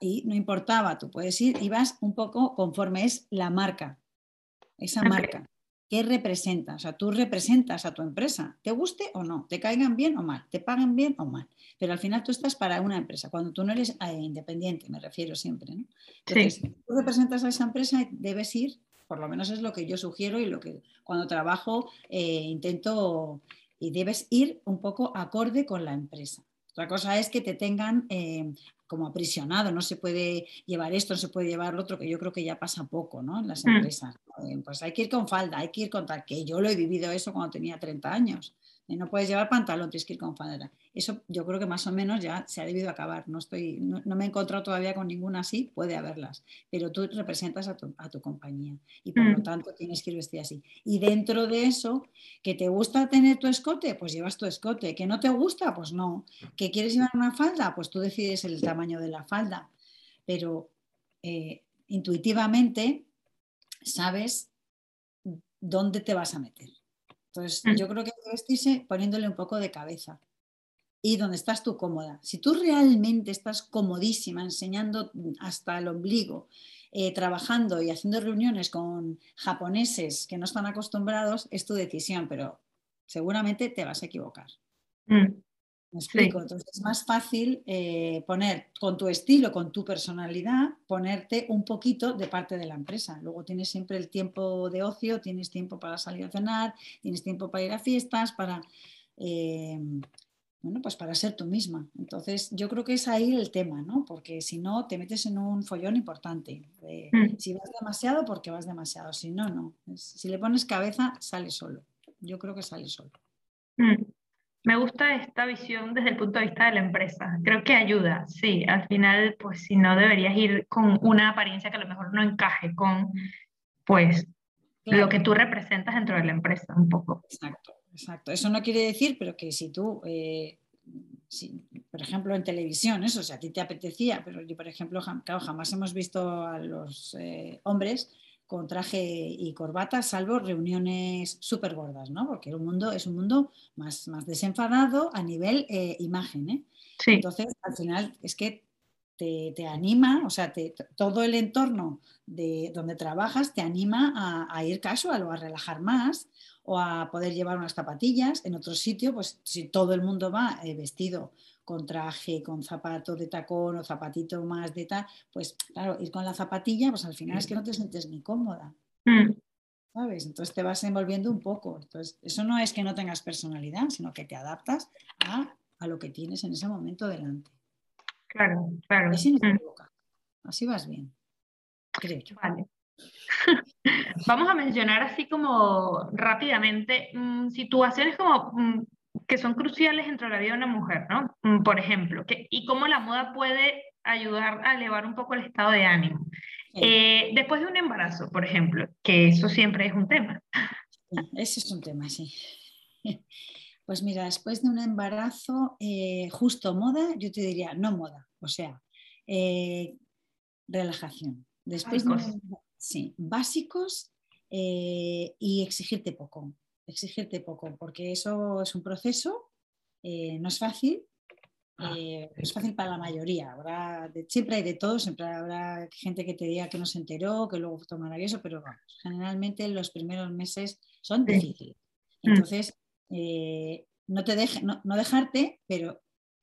Y no importaba, tú puedes ir, ibas un poco conforme es la marca, esa marca. ¿Qué representa? O sea, tú representas a tu empresa, te guste o no, te caigan bien o mal, te paguen bien o mal, pero al final tú estás para una empresa, cuando tú no eres eh, independiente, me refiero siempre, ¿no? Entonces, tú representas a esa empresa y debes ir, por lo menos es lo que yo sugiero y lo que cuando trabajo eh, intento, y debes ir un poco acorde con la empresa. Otra cosa es que te tengan eh, como aprisionado, no se puede llevar esto, no se puede llevar lo otro, que yo creo que ya pasa poco ¿no? en las mm. empresas. Pues hay que ir con falda, hay que ir con tal, que yo lo he vivido eso cuando tenía 30 años no puedes llevar pantalón, tienes que ir con falda. Eso yo creo que más o menos ya se ha debido acabar. No, estoy, no, me he encontrado todavía con ninguna así, puede haberlas, pero tú representas a tu, compañía y por lo mm. tanto tienes que ir vestida así. Y dentro de eso, que te gusta tener tu escote, pues llevas tu escote. Que no te gusta, pues no. Que quieres llevar una falda, pues tú decides el tamaño de la falda. Pero eh, intuitivamente sabes dónde te vas a meter. Entonces, mm. yo creo que hay que vestirse poniéndole un poco de cabeza. Y donde estás tú cómoda. Si tú realmente estás comodísima, enseñando hasta el ombligo, eh, trabajando y haciendo reuniones con japoneses que no están acostumbrados, es tu decisión, pero seguramente te vas a equivocar. Mm. ¿Me explico? Entonces es más fácil eh, poner con tu estilo, con tu personalidad, ponerte un poquito de parte de la empresa. Luego tienes siempre el tiempo de ocio, tienes tiempo para salir a cenar, tienes tiempo para ir a fiestas, para, eh, bueno, pues para ser tú misma. Entonces yo creo que es ahí el tema, ¿no? Porque si no, te metes en un follón importante. Mm. Si vas demasiado, porque vas demasiado. Si no, no. Si le pones cabeza, sale solo. Yo creo que sale solo. Mm. Me gusta esta visión desde el punto de vista de la empresa. Creo que ayuda, sí. Al final, pues si no deberías ir con una apariencia que a lo mejor no encaje con, pues, lo que tú representas dentro de la empresa, un poco. Exacto, exacto. Eso no quiere decir, pero que si tú, eh, por ejemplo, en televisión, eso, o sea, a ti te apetecía, pero yo, por ejemplo, jamás hemos visto a los eh, hombres con traje y corbata, salvo reuniones súper gordas, ¿no? Porque el mundo es un mundo más, más desenfadado a nivel eh, imagen, ¿eh? Entonces, al final, es que te, anima, o sea, todo el entorno de donde trabajas te anima a, ir casual o a relajar más o a poder llevar unas zapatillas. En otro sitio, pues si todo el mundo va eh, vestido con traje, con zapato de tacón o zapatito más de tal, pues claro, ir con la zapatilla, pues al final es que no te sientes ni cómoda. Mm. ¿Sabes? Entonces te vas envolviendo un poco. Entonces, eso no es que no tengas personalidad, sino que te adaptas a, a lo que tienes en ese momento delante. Claro, claro. Mm. Así, vas bien. Creo Vale. <laughs> Vamos a mencionar así como rápidamente mm, situaciones como que son cruciales entre la vida de una mujer, ¿no? Por ejemplo, que, y cómo la moda puede ayudar a elevar un poco el estado de ánimo. Eh, después de un embarazo, por ejemplo, que eso siempre es un tema. ese es un tema, sí. <laughs> Pues mira, después de un embarazo, eh, justo moda, yo te diría, no moda, o sea, eh, relajación. Después sí, básicos y exigirte poco, exigirte poco, porque eso es un proceso, no es fácil, ah, es fácil para la mayoría. Habrá siempre hay de todo, siempre habrá gente que te diga que no se enteró, que luego tomará eso, pero generalmente los primeros meses son difíciles. Mm. Entonces, eh, no, te deje, no, dejarte, pero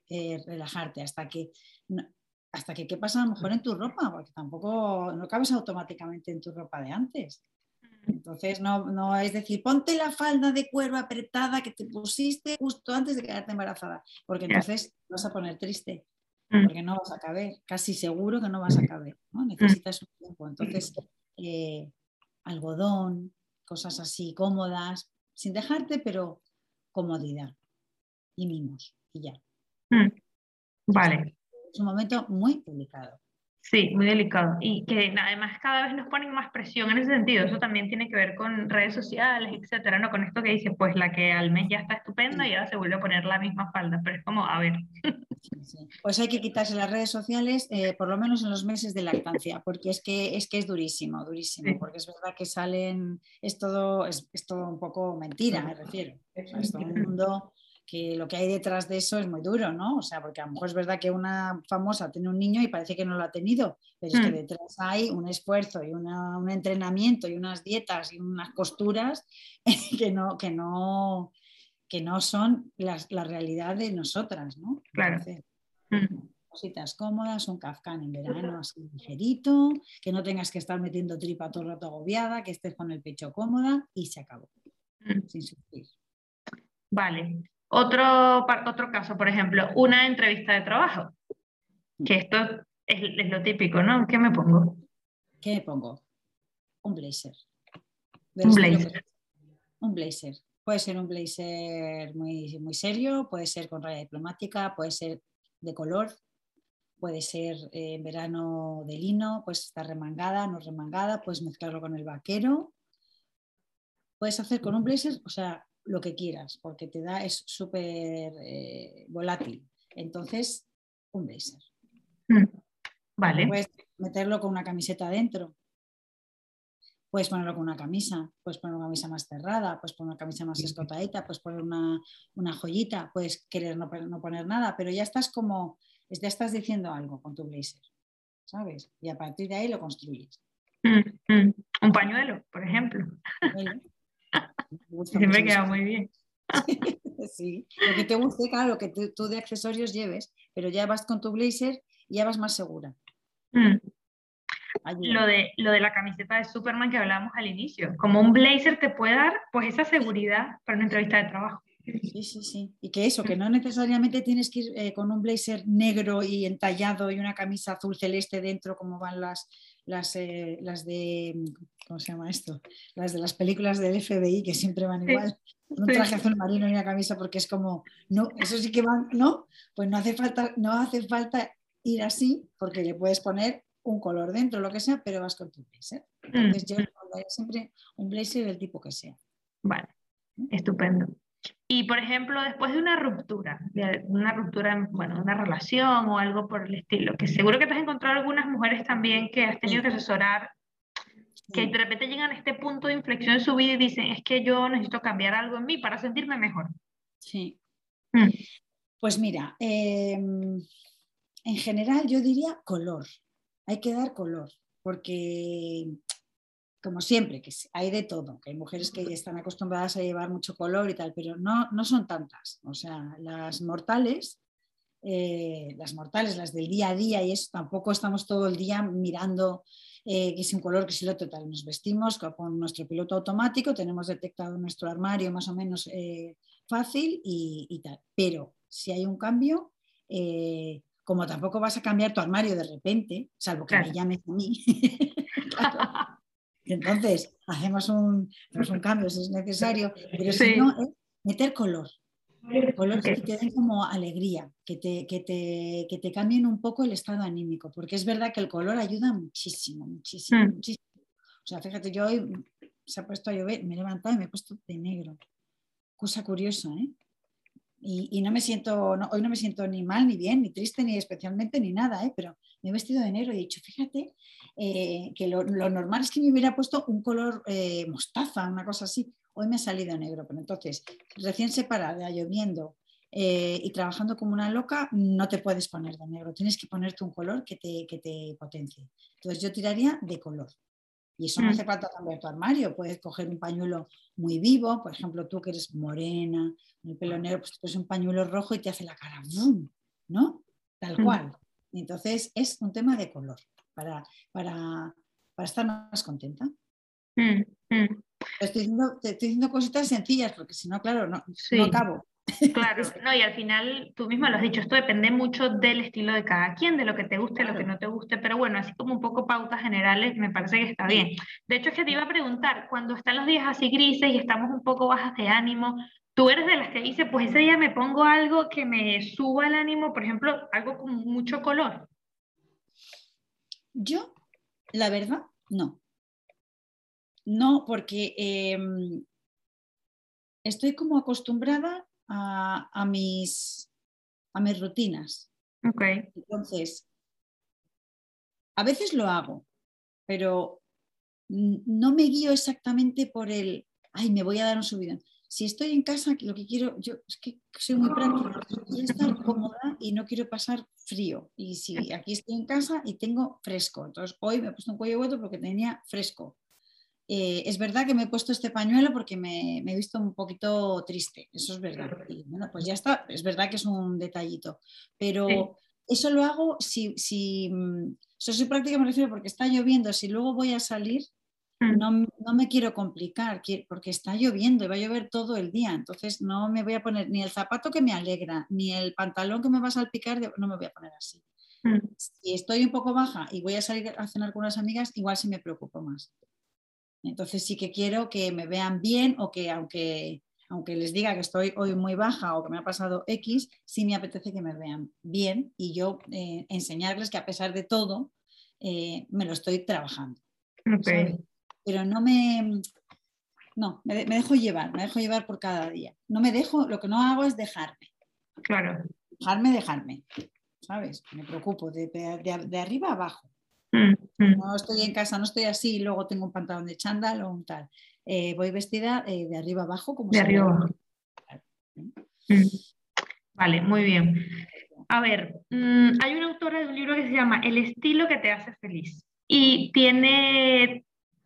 eh, relajarte hasta que, hasta que qué pasa a lo mejor en tu ropa, porque tampoco no cabes automáticamente en tu ropa de antes. Entonces, no, no, es decir, ponte la falda de cuero apretada que te pusiste justo antes de quedarte embarazada, porque entonces vas a poner triste, mm. porque no vas a caber, casi seguro que no vas a caber, ¿no? necesitas un tiempo. Entonces, eh, algodón, cosas así cómodas, sin dejarte, pero comodidad y mimos y ya. Mm. Vale. Es un momento muy delicado. Sí, muy delicado. Y que además cada vez nos ponen más presión en ese sentido. Eso también tiene que ver con redes sociales, etcétera, ¿no? Con esto que dice, pues la que al mes ya está estupenda y ahora se vuelve a poner la misma falda. Pero es como, a ver. Pues hay que quitarse las redes sociales, eh, por lo menos en los meses de lactancia, porque es que es, que es durísimo, durísimo. Porque es verdad que salen, es todo, es, todo un poco mentira, me refiero. Es todo un mundo que lo que hay detrás de eso es muy duro, ¿no? O sea, porque a lo mejor es verdad que una famosa tiene un niño y parece que no lo ha tenido, pero es que hmm. detrás hay un esfuerzo y un entrenamiento y unas dietas y unas costuras <laughs> que no, que no, que no son la realidad de nosotras, ¿no? Claro. Hmm. cositas cómodas, un kafkan en verano así ligerito, que no tengas que estar metiendo tripa todo el rato agobiada, que estés con el pecho cómoda y se acabó, hmm. sin sufrir. Vale. Otro, otro caso, por ejemplo, una entrevista de trabajo, que esto es, lo típico, ¿no? ¿Qué me pongo? ¿Qué me pongo? Un blazer. Un blazer. Un blazer. Puede ser un blazer muy, muy serio, puede ser con raya diplomática, puede ser de color, puede ser eh, en verano de lino, pues estar remangada, no remangada, puedes mezclarlo con el vaquero. Puedes hacer con un blazer, o sea, lo que quieras, porque te da, es súper eh, volátil. Entonces, un blazer. Mm, vale. Puedes meterlo con una camiseta adentro. Puedes ponerlo con una camisa, puedes poner una camisa más cerrada, puedes poner una camisa más escotadita, puedes poner una, joyita, puedes querer no, poner nada, pero ya estás como, ya estás diciendo algo con tu blazer, ¿sabes? Y a partir de ahí lo construyes. Mm, mm. Un pañuelo, por ejemplo. Siempre queda muy bien. <laughs> sí, lo que te guste, claro, lo que tú de accesorios lleves, pero ya vas con tu blazer y ya vas más segura. Mm. Lo de, lo de la camiseta de Superman que hablábamos al inicio, como un blazer te puede dar pues esa seguridad para una entrevista de trabajo. Sí, sí, sí. Y que eso, que no necesariamente tienes que ir eh, con un blazer negro y entallado y una camisa azul celeste dentro como van las, las, eh, las de, ¿cómo se llama esto? Las de las películas del FBI que siempre van igual, un traje azul marino y una camisa porque es como, no, eso sí que van, ¿no? Pues no hace falta, no hace falta ir así porque le puedes poner un color dentro, lo que sea, pero vas con tu blazer. Entonces yo mm. siempre un blazer del tipo que sea. Vale, estupendo. Y por ejemplo, después de una ruptura, de una ruptura, bueno, una relación o algo por el estilo, que seguro que te has encontrado algunas mujeres también que has tenido que asesorar, que de repente llegan a este punto de inflexión en su vida y dicen, es que yo necesito cambiar algo en mí para sentirme mejor. Sí. Mm. Pues mira, em, en general yo diría color. Hay que dar color, porque como siempre, que hay de todo, que hay mujeres que están acostumbradas a llevar mucho color y tal, pero no, no son tantas. O sea, las mortales, eh, las mortales, las del día a día y eso, tampoco estamos todo el día mirando eh, que es un color, que es el otro, tal. Nos vestimos con nuestro piloto automático, tenemos detectado nuestro armario más o menos eh, fácil y, tal. Pero si hay un cambio, como tampoco vas a cambiar tu armario de repente, salvo que me llames a mí. <laughs> <laughs> <laughs> Entonces, hacemos un, un cambio si es necesario, pero si no, es meter color. Color que te den como alegría, que te, que, te, que te cambien un poco el estado anímico, porque es verdad que el color ayuda muchísimo, muchísimo, mm. muchísimo. O sea, fíjate, yo hoy se ha puesto a llover, me he levantado y me he puesto de negro. Cosa curiosa, ¿eh? Y, no me siento, hoy no me siento ni mal, ni bien, ni triste, ni especialmente, ni nada, ¿eh? pero me he vestido de negro y he dicho, fíjate, eh, que lo, normal es que me hubiera puesto un color eh, mostaza, una cosa así. Hoy me ha salido negro, pero entonces, recién separada, lloviendo y trabajando como una loca, no te puedes poner de negro, tienes que ponerte un color que te, que te potencie. Entonces yo tiraría de color. Y eso no mm. hace falta cambiar tu armario, puedes coger un pañuelo muy vivo, por ejemplo, tú que eres morena, el pelo negro, pues pones un pañuelo rojo y te hace la cara ¡boom! ¿no? Tal mm. cual. Entonces es un tema de color para, para, estar más contenta. Mm, estoy, diciendo, te estoy diciendo cositas sencillas, porque si no, claro, no, no acabo. Claro, <laughs> no, y al final tú misma lo has dicho, esto depende mucho del estilo de cada quien, de lo que te guste, lo que no te guste, pero bueno, así como un poco pautas generales, me parece que está bien. De hecho, es que te iba a preguntar, cuando están los días así grises y estamos un poco bajas de ánimo, tú eres de las que dice, pues ese día me pongo algo que me suba el ánimo, por ejemplo, algo con mucho color. Yo, la verdad, no. No, porque em, estoy como acostumbrada a, mis, a mis rutinas. Okay. Entonces, a veces lo hago, pero no me guío exactamente por el, ay, me voy a dar un subidón. Si estoy en casa, lo que quiero, yo es que soy muy práctica, quiero estar cómoda y no quiero pasar frío. Y si aquí estoy en casa y tengo fresco, entonces hoy me he puesto un cuello hueco porque tenía fresco. Eh, es verdad que me he puesto este pañuelo porque me, he visto un poquito triste, eso es verdad. Y bueno, pues ya está, es verdad que es un detallito, pero eso lo hago si, si mm, eso soy práctica me refiero porque está lloviendo, si luego voy a salir, mm. no, me quiero complicar, porque está lloviendo y va a llover todo el día, entonces no me voy a poner ni el zapato que me alegra, ni el pantalón que me va a salpicar, no me voy a poner así. Mm. Si estoy un poco baja y voy a salir a cenar con unas amigas, igual sí me preocupo más. Entonces sí que quiero que me vean bien o que aunque, aunque les diga que estoy hoy muy baja o que me ha pasado X, sí me apetece que me vean bien y yo eh, enseñarles que a pesar de todo eh, me lo estoy trabajando. Pero no me... No, me, dejo llevar, me dejo llevar por cada día. No me dejo, lo que no hago es dejarme. Claro. Dejarme, dejarme. ¿Sabes? Me preocupo de, de arriba a abajo. Mm, mm. No estoy en casa, no estoy así luego tengo un pantalón de chándal o un tal. Eh, voy vestida eh, de arriba abajo como de arriba abajo. Mm. Vale, muy bien. A ver, hay una autora de un libro que se llama El estilo que te hace feliz y tiene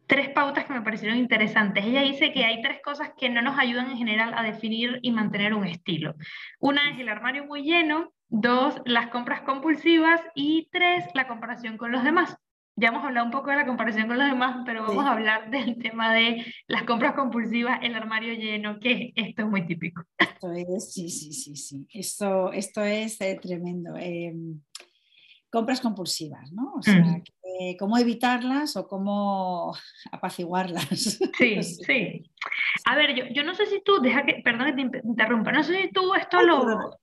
tres pautas que me parecieron interesantes. Ella dice que hay tres cosas que no nos ayudan en general a definir y mantener un estilo. Una es el armario muy lleno, Dos, las compras compulsivas. Y tres, la comparación con los demás. Ya hemos hablado un poco de la comparación con los demás, pero vamos a hablar del tema de las compras compulsivas, el armario lleno, que esto es muy típico. Esto es, sí, sí, sí, sí. Esto, esto es eh, tremendo. Em, compras compulsivas, ¿no? O sea, mm. cómo evitarlas o cómo apaciguarlas. <laughs> Sí, sí. A ver, yo, yo no sé si tú, deja que, perdón que te interrumpa, no sé si tú esto lo,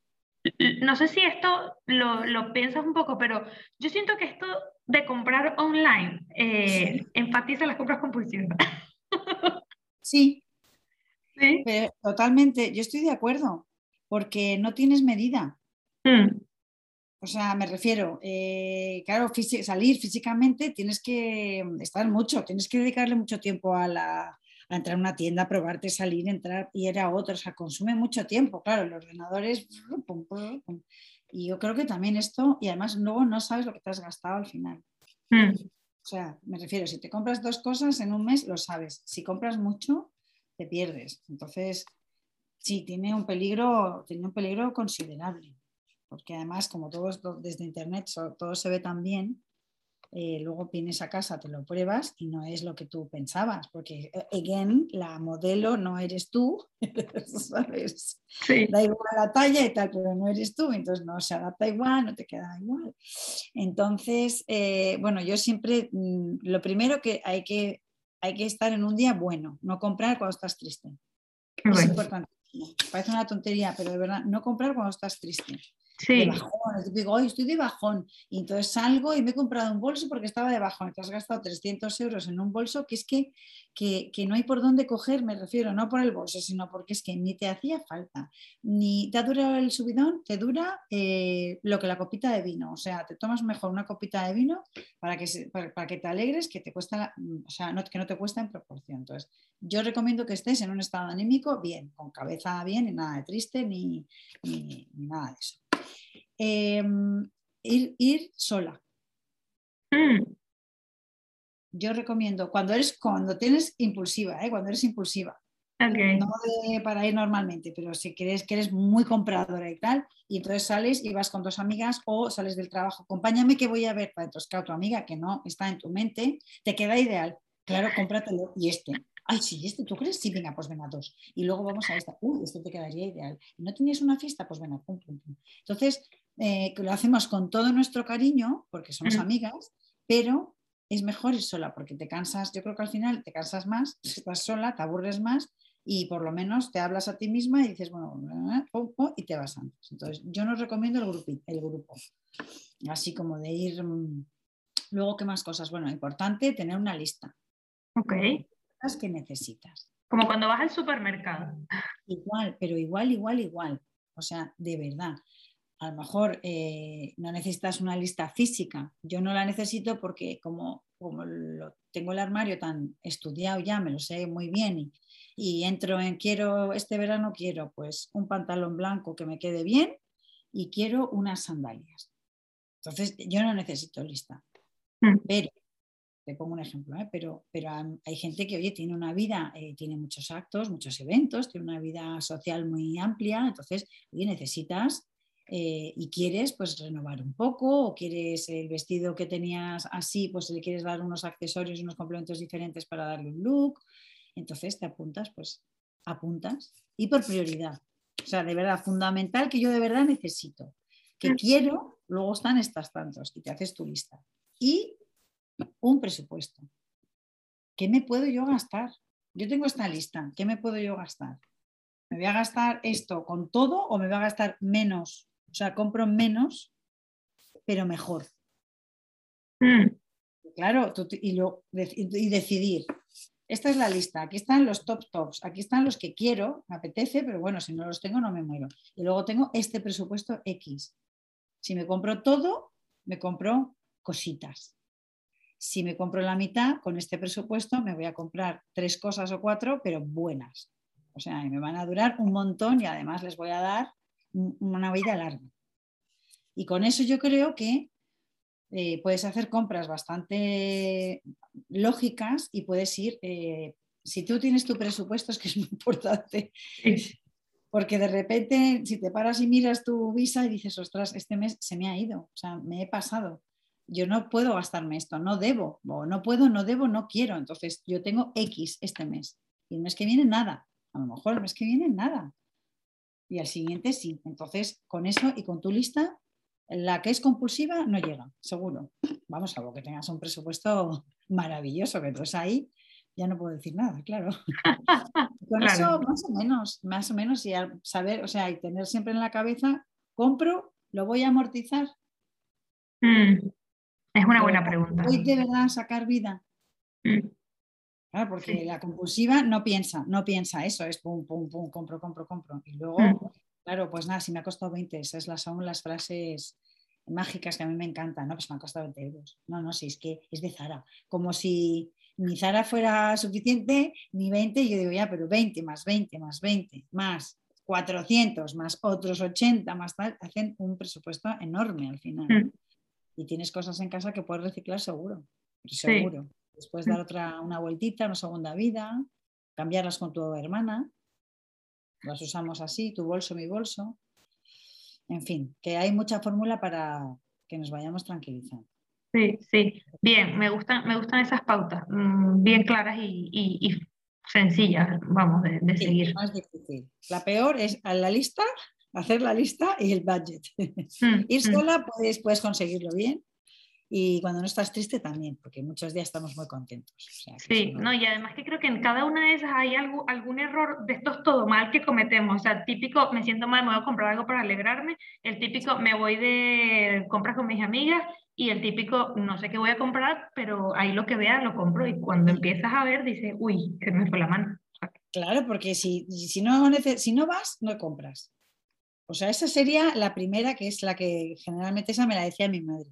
no sé si esto lo, piensas un poco, pero yo siento que esto de comprar online eh, enfatiza las compras compulsivas. <laughs> Sí. Sí. totalmente, yo estoy de acuerdo, porque no tienes medida. Mm. O sea, me refiero, eh, claro, salir físicamente tienes que estar mucho, tienes que dedicarle mucho tiempo a la, a entrar a una tienda, a probarte, salir, entrar, y era otro. O sea, consume mucho tiempo, claro, el ordenador es... Y yo creo que también esto, y además luego no sabes lo que te has gastado al final. Mm. O sea, me refiero, si te compras dos cosas en un mes, lo sabes. Si compras mucho, te pierdes. Entonces, sí, tiene un peligro, tiene un peligro considerable. Porque además, como todo desde internet, todo se ve tan bien, eh, luego vienes a casa, te lo pruebas y no es lo que tú pensabas, porque, eh, again, la modelo no eres tú, <laughs> ¿sabes? Da igual la talla y tal, pero no eres tú, entonces no se adapta igual, no te queda igual. Entonces, eh, bueno, yo siempre, mm, lo primero que hay, que hay que estar en un día bueno, no comprar cuando estás triste. Es importante. Parece una tontería, pero de verdad, no comprar cuando estás triste. Sí. De bajón, digo, hoy estoy de bajón. Y entonces salgo y me he comprado un bolso porque estaba de bajón. Te has gastado 300 euros en un bolso que es que, que, no hay por dónde coger, me refiero, no por el bolso, sino porque es que ni te hacía falta, ni te ha durado el subidón, te dura eh, lo que la copita de vino. O sea, te tomas mejor una copita de vino para que, para, que te alegres, que te cuesta, o sea, no, que no te cuesta en proporción. Entonces, yo recomiendo que estés en un estado anímico bien, con cabeza bien y nada de triste ni, ni nada de eso. Em, ir, sola. Mm. Yo recomiendo, cuando eres, cuando tienes impulsiva, ¿eh? cuando eres impulsiva, no para ir normalmente, pero si crees que eres muy compradora y tal, y entonces sales y vas con dos amigas o sales del trabajo, acompáñame que voy a ver, para entonces claro, tu amiga que no está en tu mente, te queda ideal, claro, cómpratelo y este, Ay, sí, este, ¿tú crees? Sí, venga, pues venga, dos. Y luego vamos a esta. Uy, este te quedaría ideal. ¿Y no tenías una fiesta? Pues venga, pum, pum, pum. Entonces, eh, lo hacemos con todo nuestro cariño, porque somos amigas, pero es mejor ir sola, porque te cansas, yo creo que al final te cansas más, <laughs> estás sola, te aburres más y por lo menos te hablas a ti misma y dices, bueno, y te vas antes. Entonces, yo no recomiendo el grupo, el grupo. Así como de ir... Mm, luego, ¿qué más cosas? Bueno, importante tener una lista. Ok que necesitas. Como cuando vas al supermercado. Igual, pero igual, igual, igual. O sea, de verdad. A lo mejor eh, no necesitas una lista física. Yo no la necesito porque como, como lo, tengo el armario tan estudiado ya, me lo sé muy bien y, y entro en quiero, este verano quiero pues un pantalón blanco que me quede bien y quiero unas sandalias. Entonces yo no necesito lista. Mm. Pero te pongo un ejemplo, ¿eh? pero, pero hay gente que, oye, tiene una vida, eh, tiene muchos actos, muchos eventos, tiene una vida social muy amplia, entonces, oye, necesitas eh, y quieres pues renovar un poco o quieres el vestido que tenías así, pues le quieres dar unos accesorios, unos complementos diferentes para darle un look, entonces te apuntas, pues apuntas y por prioridad. O sea, de verdad, fundamental que yo de verdad necesito, que quiero, luego están estas tantos y te haces tu lista. Y un presupuesto. ¿Qué me puedo yo gastar? Yo tengo esta lista. ¿Qué me puedo yo gastar? ¿Me voy a gastar esto con todo o me voy a gastar menos? O sea, compro menos, pero mejor. Mm. Claro, y, y decidir. Esta es la lista. Aquí están los top tops. Aquí están los que quiero, me apetece, pero bueno, si no los tengo no me muero. Y luego tengo este presupuesto X. Si me compro todo, me compro cositas si me compro la mitad, con este presupuesto me voy a comprar tres cosas o cuatro, pero buenas. O sea, me van a durar un montón y además les voy a dar una vida larga. Y con eso yo creo que eh, puedes hacer compras bastante lógicas y puedes ir, eh, si tú tienes tu presupuesto, es que es muy importante. Porque de repente, si te paras y miras tu visa y dices, ostras, este mes se me ha ido, o sea, me he pasado yo no puedo gastarme esto, no debo, o no puedo, no debo, no quiero. Entonces yo tengo X este mes y el mes que viene nada. A lo mejor el mes que viene nada. Y al siguiente sí. Entonces con eso y con tu lista, la que es compulsiva no llega, seguro. Vamos a ver que tengas un presupuesto maravilloso, que entonces ahí ya no puedo decir nada, claro. <laughs> con eso más o menos, más o menos, y saber, o sea, y tener siempre en la cabeza, compro, lo voy a amortizar. Mm. Es una buena pregunta. ¿Voy de verdad a sacar vida? Mm. Claro, porque la compulsiva no piensa, no piensa eso, es pum, pum, pum, compro, compro, compro. Y luego, mm. claro, pues nada, si me ha costado 20, esas son las frases mágicas que a mí me encantan, ¿no? Pues me han costado 20 euros. No, no, si es que es de Zara. Como si ni Zara fuera suficiente, ni 20, y yo digo, ya, pero 20 más 20 más 20 más 400 más otros 80 más tal, hacen un presupuesto enorme al final. Mm. Y tienes cosas en casa que puedes reciclar seguro, seguro. Después dar otra, una vueltita, una segunda vida, cambiarlas con tu hermana. Las usamos así, tu bolso, mi bolso. En fin, que hay mucha fórmula para que nos vayamos tranquilizando. Sí, sí. Bien, me gustan, me gustan esas pautas, mm, bien claras y, sencillas, vamos, de, seguir. Más difícil. La peor es a la lista, hacer la lista y el budget. Mm, <laughs> Ir mm. sola puedes, puedes conseguirlo bien, y cuando no estás triste también, porque muchos días estamos muy contentos. sí, no... y además que creo que en cada una de esas hay algo, algún error de estos todo mal que cometemos. O sea, típico, me siento mal, me voy a comprar algo para alegrarme. El típico, me voy de compras con mis amigas. Y el típico, no sé qué voy a comprar, pero ahí lo que vea lo compro. Y cuando empiezas a ver, dices, uy, que me fue la mano. Claro, porque si, si, no, si no vas, no compras. O sea, esa sería la primera, que es la que generalmente esa me la decía mi madre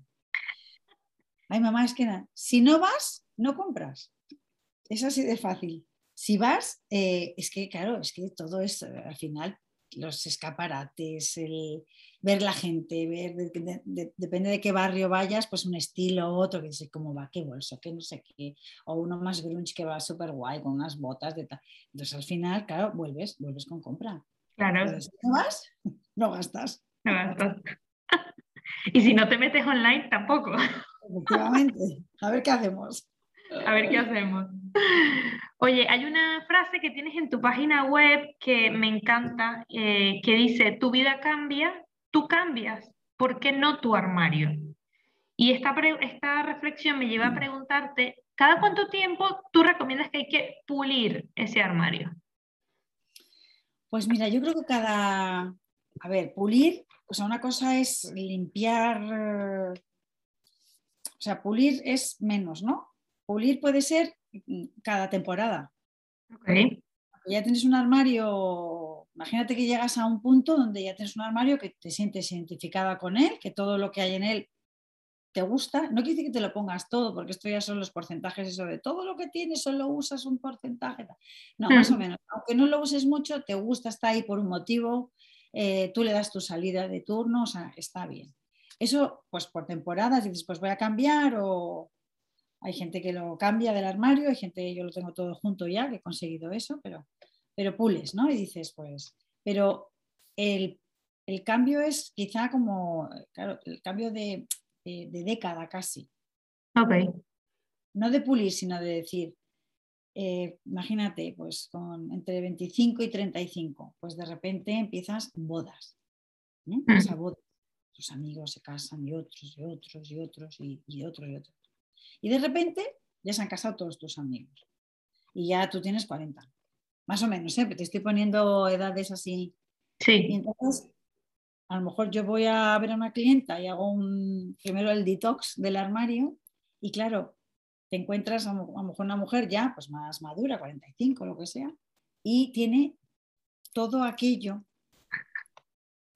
Ay, mamá, es que nada. Si no vas, no compras. Es así de fácil. Si vas, eh, es que, claro, es que todo es, al final, los escaparates, el ver la gente, ver, depende de qué barrio vayas, pues un estilo, otro, que dice cómo va, qué bolso, qué no sé qué, o uno más grunge que va súper guay, con unas botas de tal. Entonces al final, claro, vuelves, vuelves con compra. Claro. si no vas, <laughs> no gastas. No gastas. <laughs> y si no te metes online, tampoco. Efectivamente. A ver qué hacemos. A ver qué hacemos. Oye, hay una frase que tienes en tu página web que me encanta, eh, que dice, tu vida cambia, tú cambias, ¿por qué no tu armario? Y esta, esta reflexión me lleva a preguntarte, ¿cada cuánto tiempo tú recomiendas que hay que pulir ese armario? Pues mira, yo creo que cada, a ver, pulir, o sea, una cosa es limpiar o sea, pulir es menos, ¿no? Pulir puede ser mm, cada temporada. Okay. Ya tienes un armario, imagínate que llegas a un punto donde ya tienes un armario que te sientes identificada con él, que todo lo que hay en él te gusta. No quiere decir que te lo pongas todo, porque esto ya son los porcentajes, eso de todo lo que tienes solo usas un porcentaje. No, más o menos. Aunque no lo uses mucho, te gusta, está ahí por un motivo, eh, tú le das tu salida de turno, o sea, está bien. Eso, pues por temporadas, dices, pues voy a cambiar o hay gente que lo cambia del armario, hay gente, que yo lo tengo todo junto ya, que he conseguido eso, pero, pero pules, ¿no? Y dices, pues, pero el, cambio es quizá como, claro, el cambio de, década casi. Ok. No de pulir, sino de decir, eh, imagínate, pues con entre 25 y 35, pues de repente empiezas bodas. ¿no? Mm. Esa boda tus amigos se casan y otros y otros y otros y, otros y otros. Y de repente ya se han casado todos tus amigos. Y ya tú tienes 40. Más o menos, ¿eh? te estoy poniendo edades así. Sí. Y entonces, a lo mejor yo voy a ver a una clienta y hago un, primero el detox del armario y claro, te encuentras a, lo mejor una mujer ya pues más madura, 45, lo que sea, y tiene todo aquello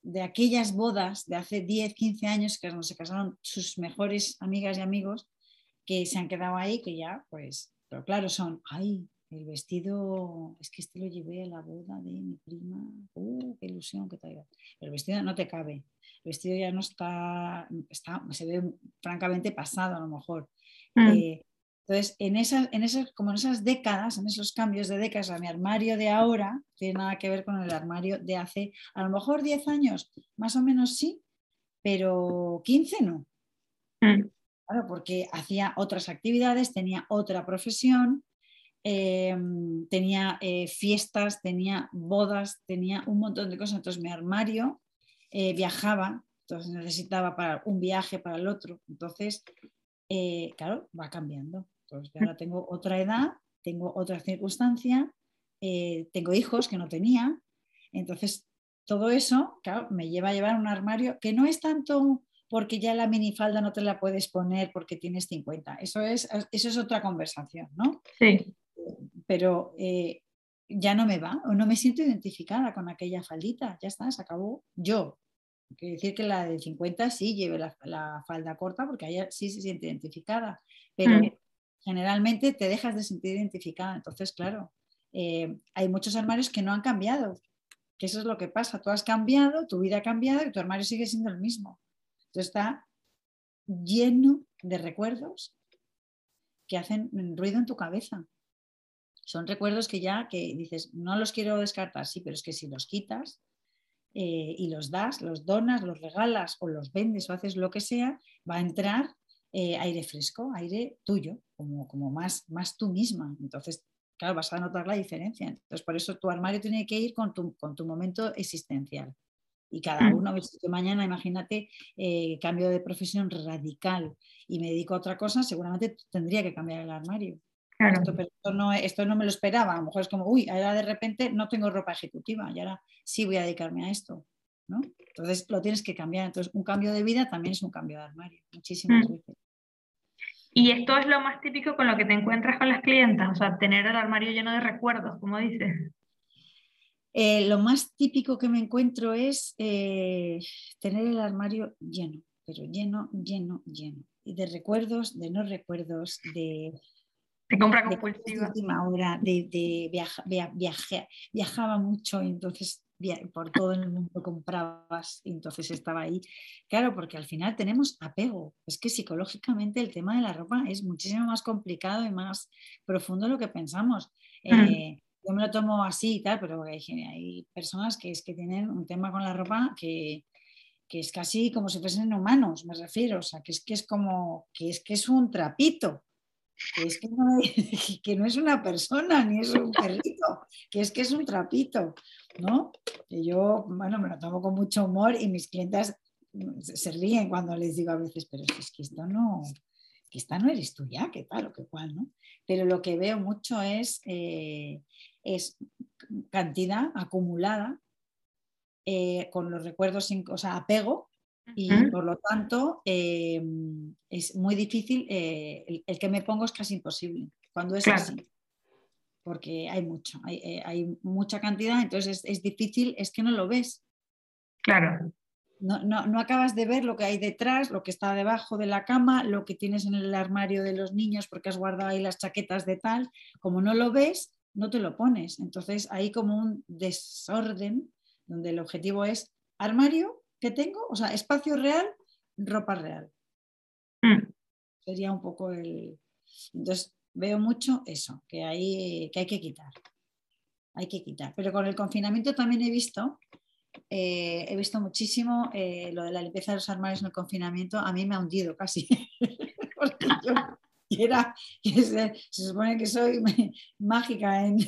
de aquellas bodas de hace 10, 15 años que se casaron sus mejores amigas y amigos que se han quedado ahí, que ya, pues, pero claro, son, ay, el vestido, es que este lo llevé a la boda de mi prima, uh, qué ilusión que traiga. El vestido no te cabe, el vestido ya no está, está se ve francamente pasado a lo mejor. Mm. Eh, entonces, en esas, en esas, como en esas décadas, en esos cambios de décadas, a mi armario de ahora tiene nada que ver con el armario de hace, a lo mejor 10 años, más o menos sí, pero 15 no. Mm. Claro, porque hacía otras actividades, tenía otra profesión, em, tenía eh, fiestas, tenía bodas, tenía un montón de cosas. Entonces mi armario eh, viajaba, entonces necesitaba para un viaje, para el otro. Entonces, eh, claro, va cambiando. Pues ahora tengo otra edad, tengo otra circunstancia, eh, tengo hijos que no tenía. Entonces, todo eso, claro, me lleva a llevar un armario que no es tanto porque ya la minifalda no te la puedes poner porque tienes 50. Eso es, eso es otra conversación, ¿no? Sí. Pero eh, ya no me va o no me siento identificada con aquella faldita, ya está, se acabó. Yo, Quiere decir que la de 50 sí lleve la, falda corta porque ella sí se siente identificada, pero mm. Generalmente te dejas de sentir identificada. Entonces, claro, eh, hay muchos armarios que no han cambiado, que eso es lo que pasa. Tú has cambiado, tu vida ha cambiado y tu armario sigue siendo el mismo. Entonces está lleno de recuerdos que hacen ruido en tu cabeza. Son recuerdos que ya que dices, no los quiero descartar, sí, pero es que si los quitas, eh, y los das, los donas, los regalas o los vendes o haces lo que sea, va a entrar eh, aire fresco, aire tuyo, como, como más, más tú misma. Entonces, claro, vas a notar la diferencia. Entonces, por eso tu armario tiene que ir con tu, con tu momento existencial. Y cada mm. uno, si mañana, imagínate, eh, cambio de profesión radical y me dedico a otra cosa, seguramente tendría que cambiar el armario. Esto, pero esto no, esto no me lo esperaba. A lo mejor es como, uy, ahora de repente no tengo ropa ejecutiva y ahora sí voy a dedicarme a esto. ¿no? Entonces lo tienes que cambiar. Entonces un cambio de vida también es un cambio de armario, muchísimas mm. veces. Y esto es lo más típico con lo que te encuentras con las clientas, o sea, tener el armario lleno de recuerdos, como dices. Eh, lo más típico que me encuentro es eh, tener el armario lleno, pero lleno, lleno, lleno. Y de recuerdos, de no recuerdos, de te compra compulsiva. hora, de, de viajaba mucho y entonces por todo el mundo comprabas y entonces estaba ahí. Claro, porque al final tenemos apego. Es que psicológicamente el tema de la ropa es muchísimo más complicado y más profundo de lo que pensamos. Eh, yo me lo tomo así y tal, pero hay, hay, personas que, es que tienen un tema con la ropa que, que es casi como si fuesen humanos, me refiero. O sea, que es que es como, que es que es un trapito que es que no, <laughs> que no, es una persona ni es un perrito, que es que es un trapito, ¿no? Yo, bueno, me lo tomo con mucho humor y mis clientes se ríen cuando les digo a veces, pero es que esto no, que esta no eres tú ya, que tal o que cual, ¿no? Pero lo que veo mucho es, eh, es cantidad acumulada eh, con los recuerdos, o sea, apego y por lo tanto em, es muy difícil, eh, el, que me pongo es casi imposible cuando es así, porque hay mucho, hay, eh, mucha cantidad, entonces es, difícil, es que no lo ves. Claro. No, no, acabas de ver lo que hay detrás, lo que está debajo de la cama, lo que tienes en el armario de los niños porque has guardado ahí las chaquetas de tal. Como no lo ves, no te lo pones. Entonces hay como un desorden donde el objetivo es armario, que tengo, o sea, espacio real, ropa real. Mm. Sería un poco el... Entonces, veo mucho eso, que hay que, hay que quitar. Hay que quitar. Pero con el confinamiento también he visto, eh, he visto muchísimo eh, lo de la limpieza de los armarios en el confinamiento, a mí me ha hundido casi. <laughs> Porque yo era, se, se supone que soy <laughs> mágica en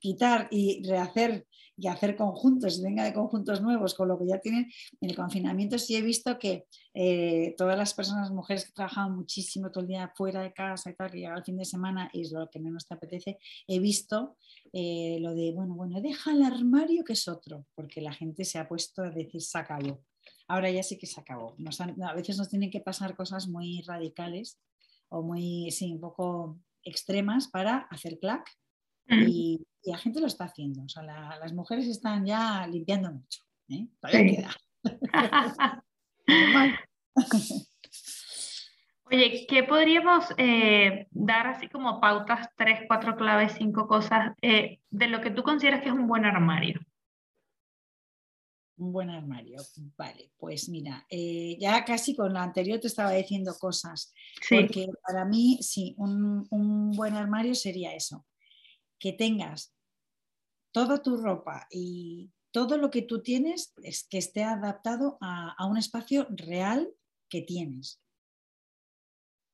quitar y rehacer y hacer conjuntos venga de conjuntos nuevos con lo que ya tienen, en el confinamiento sí he visto que eh, todas las personas, mujeres que trabajaban muchísimo todo el día fuera de casa y tal, que llega el fin de semana y es lo que menos te apetece, he visto eh, lo de, bueno, bueno, deja el armario que es otro, porque la gente se ha puesto a decir, se acabó. Ahora ya sí que se acabó. a veces nos tienen que pasar cosas muy radicales o muy, sí, un poco extremas para hacer clac y, la gente lo está haciendo. O sea, las mujeres están ya limpiando mucho. ¿eh? Todavía queda. <laughs> Oye, ¿qué podríamos eh, dar así como pautas, tres, cuatro claves, cinco cosas eh, de lo que tú consideras que es un buen armario? Un buen armario, vale, pues mira, ya casi con la anterior te estaba diciendo cosas, porque para mí sí, un, un buen armario sería eso, que tengas toda tu ropa y todo lo que tú tienes es que esté adaptado a, un espacio real que tienes.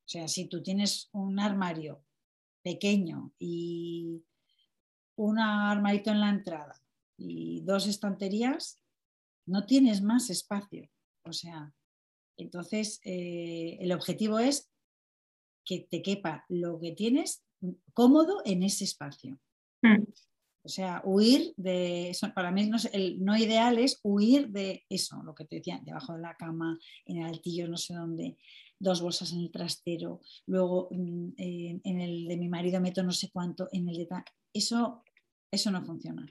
O sea, si tú tienes un armario pequeño y un armarito en la entrada y dos estanterías, no tienes más espacio. O sea, entonces eh, el objetivo es que te quepa lo que tienes cómodo en ese espacio. Mm. O sea, huir de eso, para mí no, el no ideal es huir de eso, lo que te decía, debajo de la cama, en el altillo, no sé dónde, dos bolsas en el trastero, luego mm, en, el de mi marido meto no sé cuánto, en el de Eso, eso no funciona.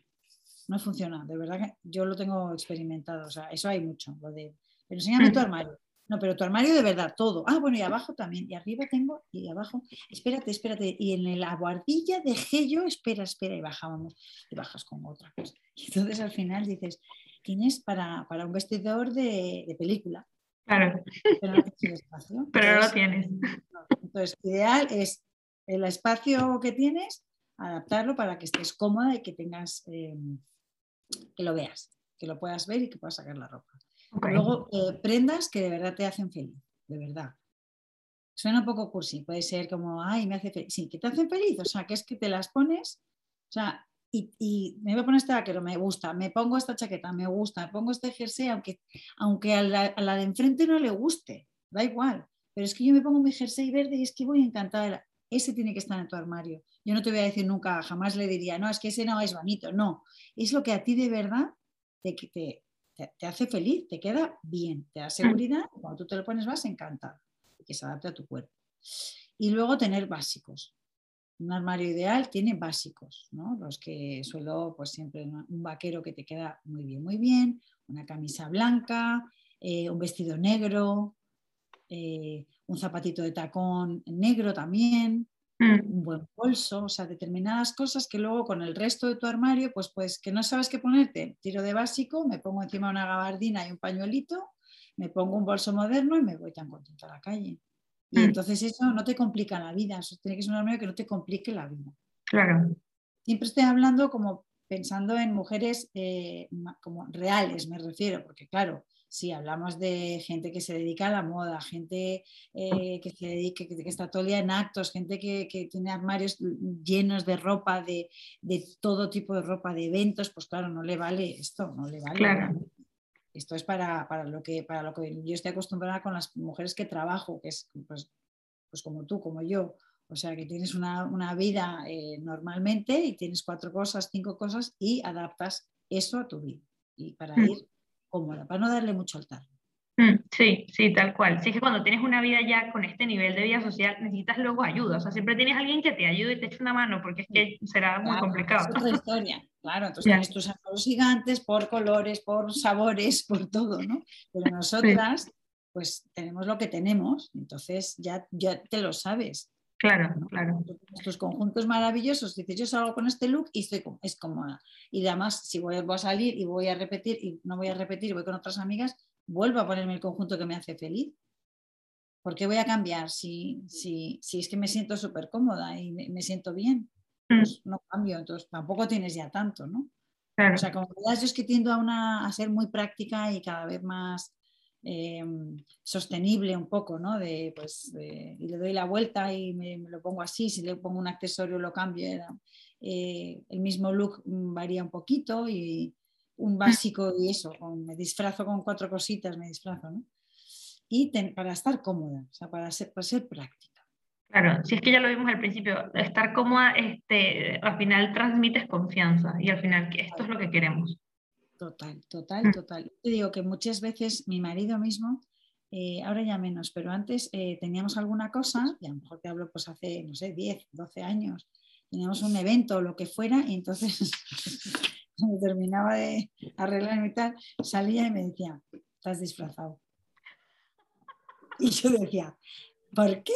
no funciona, de verdad que yo lo tengo experimentado, o sea, eso hay mucho, lo de, pero enséñame tu armario. No, pero tu armario de verdad, todo. Ah, bueno, y abajo también. Y arriba tengo, y abajo, espérate, espérate. Y en la guardilla dejé yo, espera, espera, y bajábamos. Y bajas con otra cosa. Y entonces al final dices, tienes para, para un vestidor de, de película. Claro. Pero no tienes espacio. <laughs> Pero no lo tienes. Entonces, ideal es el espacio que tienes, adaptarlo para que estés cómoda y que tengas, eh, que lo veas, que lo puedas ver y que puedas sacar la ropa. Luego, eh, prendas que de verdad te hacen feliz, de verdad. Suena un poco cursi, puede ser como, ay, me hace feliz. Sí, que te hacen feliz, o sea, que es que te las pones, o sea, y, me voy a poner este vaquero, me gusta, me pongo esta chaqueta, me gusta, me pongo este jersey, aunque, aunque a, la, a la de enfrente no le guste, da igual. Pero es que yo me pongo mi jersey verde y es que voy encantada. Ese tiene que estar en tu armario. Yo no te voy a decir nunca, jamás le diría, no, es que ese no es bonito. No, es lo que a ti de verdad te, te, te, hace feliz, te queda bien, te da seguridad. Cuando tú te lo pones vas encantada, que se adapte a tu cuerpo. Y luego tener básicos. Un armario ideal tiene básicos, ¿no? Los que suelo, pues siempre un vaquero que te queda muy bien, muy bien, una camisa blanca, eh, un vestido negro, eh, un zapatito de tacón negro también, mm. Un buen bolso, o sea, determinadas cosas que luego con el resto de tu armario, pues, pues que no sabes qué ponerte, tiro de básico, me pongo encima una gabardina y un pañuelito, me pongo un bolso moderno y me voy tan contenta a la calle. Y mm. entonces eso no te complica la vida, eso tiene que ser un armario que no te complique la vida. Claro. Siempre estoy hablando como pensando en mujeres eh, como reales, me refiero, porque claro, si hablamos de gente que se dedica a la moda, gente eh, que se dedica, que, está todo el día en actos, gente que, tiene armarios llenos de ropa, de, todo tipo de ropa, de eventos, pues claro, no le vale esto, no le vale. Esto es para, lo que, para lo que yo estoy acostumbrada con las mujeres que trabajo, que es pues, pues como tú, como yo. O sea, que tienes una, vida eh, normalmente y tienes cuatro cosas, cinco cosas y adaptas eso a tu vida. Y para mm. ir cómoda, para no darle mucho altar. Mm, sí, sí, tal cual. Sí, es que cuando tienes una vida ya con este nivel de vida social, necesitas luego ayuda. O sea, siempre tienes alguien que te ayude y te eche una mano, porque es que será muy complicado. Es otra historia, claro. Entonces tienes tus armarios gigantes por colores, por sabores, por todo, ¿no? Pero nosotras, pues tenemos lo que tenemos, entonces ya, ya te lo sabes. Claro, claro. Estos conjuntos maravillosos, dices, yo salgo con este look y estoy es cómoda. Y además, si voy, a salir y voy a repetir y no voy a repetir y voy con otras amigas, vuelvo a ponerme el conjunto que me hace feliz. ¿Por qué voy a cambiar si, si, si es que me siento súper cómoda y me, siento bien? Mm. Pues no cambio, entonces tampoco tienes ya tanto, ¿no? O sea, como yo es que tiendo a, una, a ser muy práctica y cada vez más Em, sostenible un poco, ¿no? De, pues, y le doy la vuelta y me, lo pongo así, si le pongo un accesorio lo cambio. Eh, el mismo look varía un poquito y un básico y eso, me disfrazo con cuatro cositas, me disfrazo, ¿no? Y para estar cómoda, o sea, para ser, para ser práctica. Claro, si es que ya lo vimos al principio, estar cómoda, este, al final transmites confianza y al final esto es lo que queremos. Total, total, mm. total. Te digo que muchas veces mi marido mismo, eh, ahora ya menos, pero antes eh, teníamos alguna cosa, y a lo mejor te hablo pues hace, no sé, 10, 12 años, teníamos un evento o lo que fuera, y entonces <laughs> cuando terminaba de arreglarme y tal, salía y me decía, estás disfrazado. Y yo decía, ¿por qué?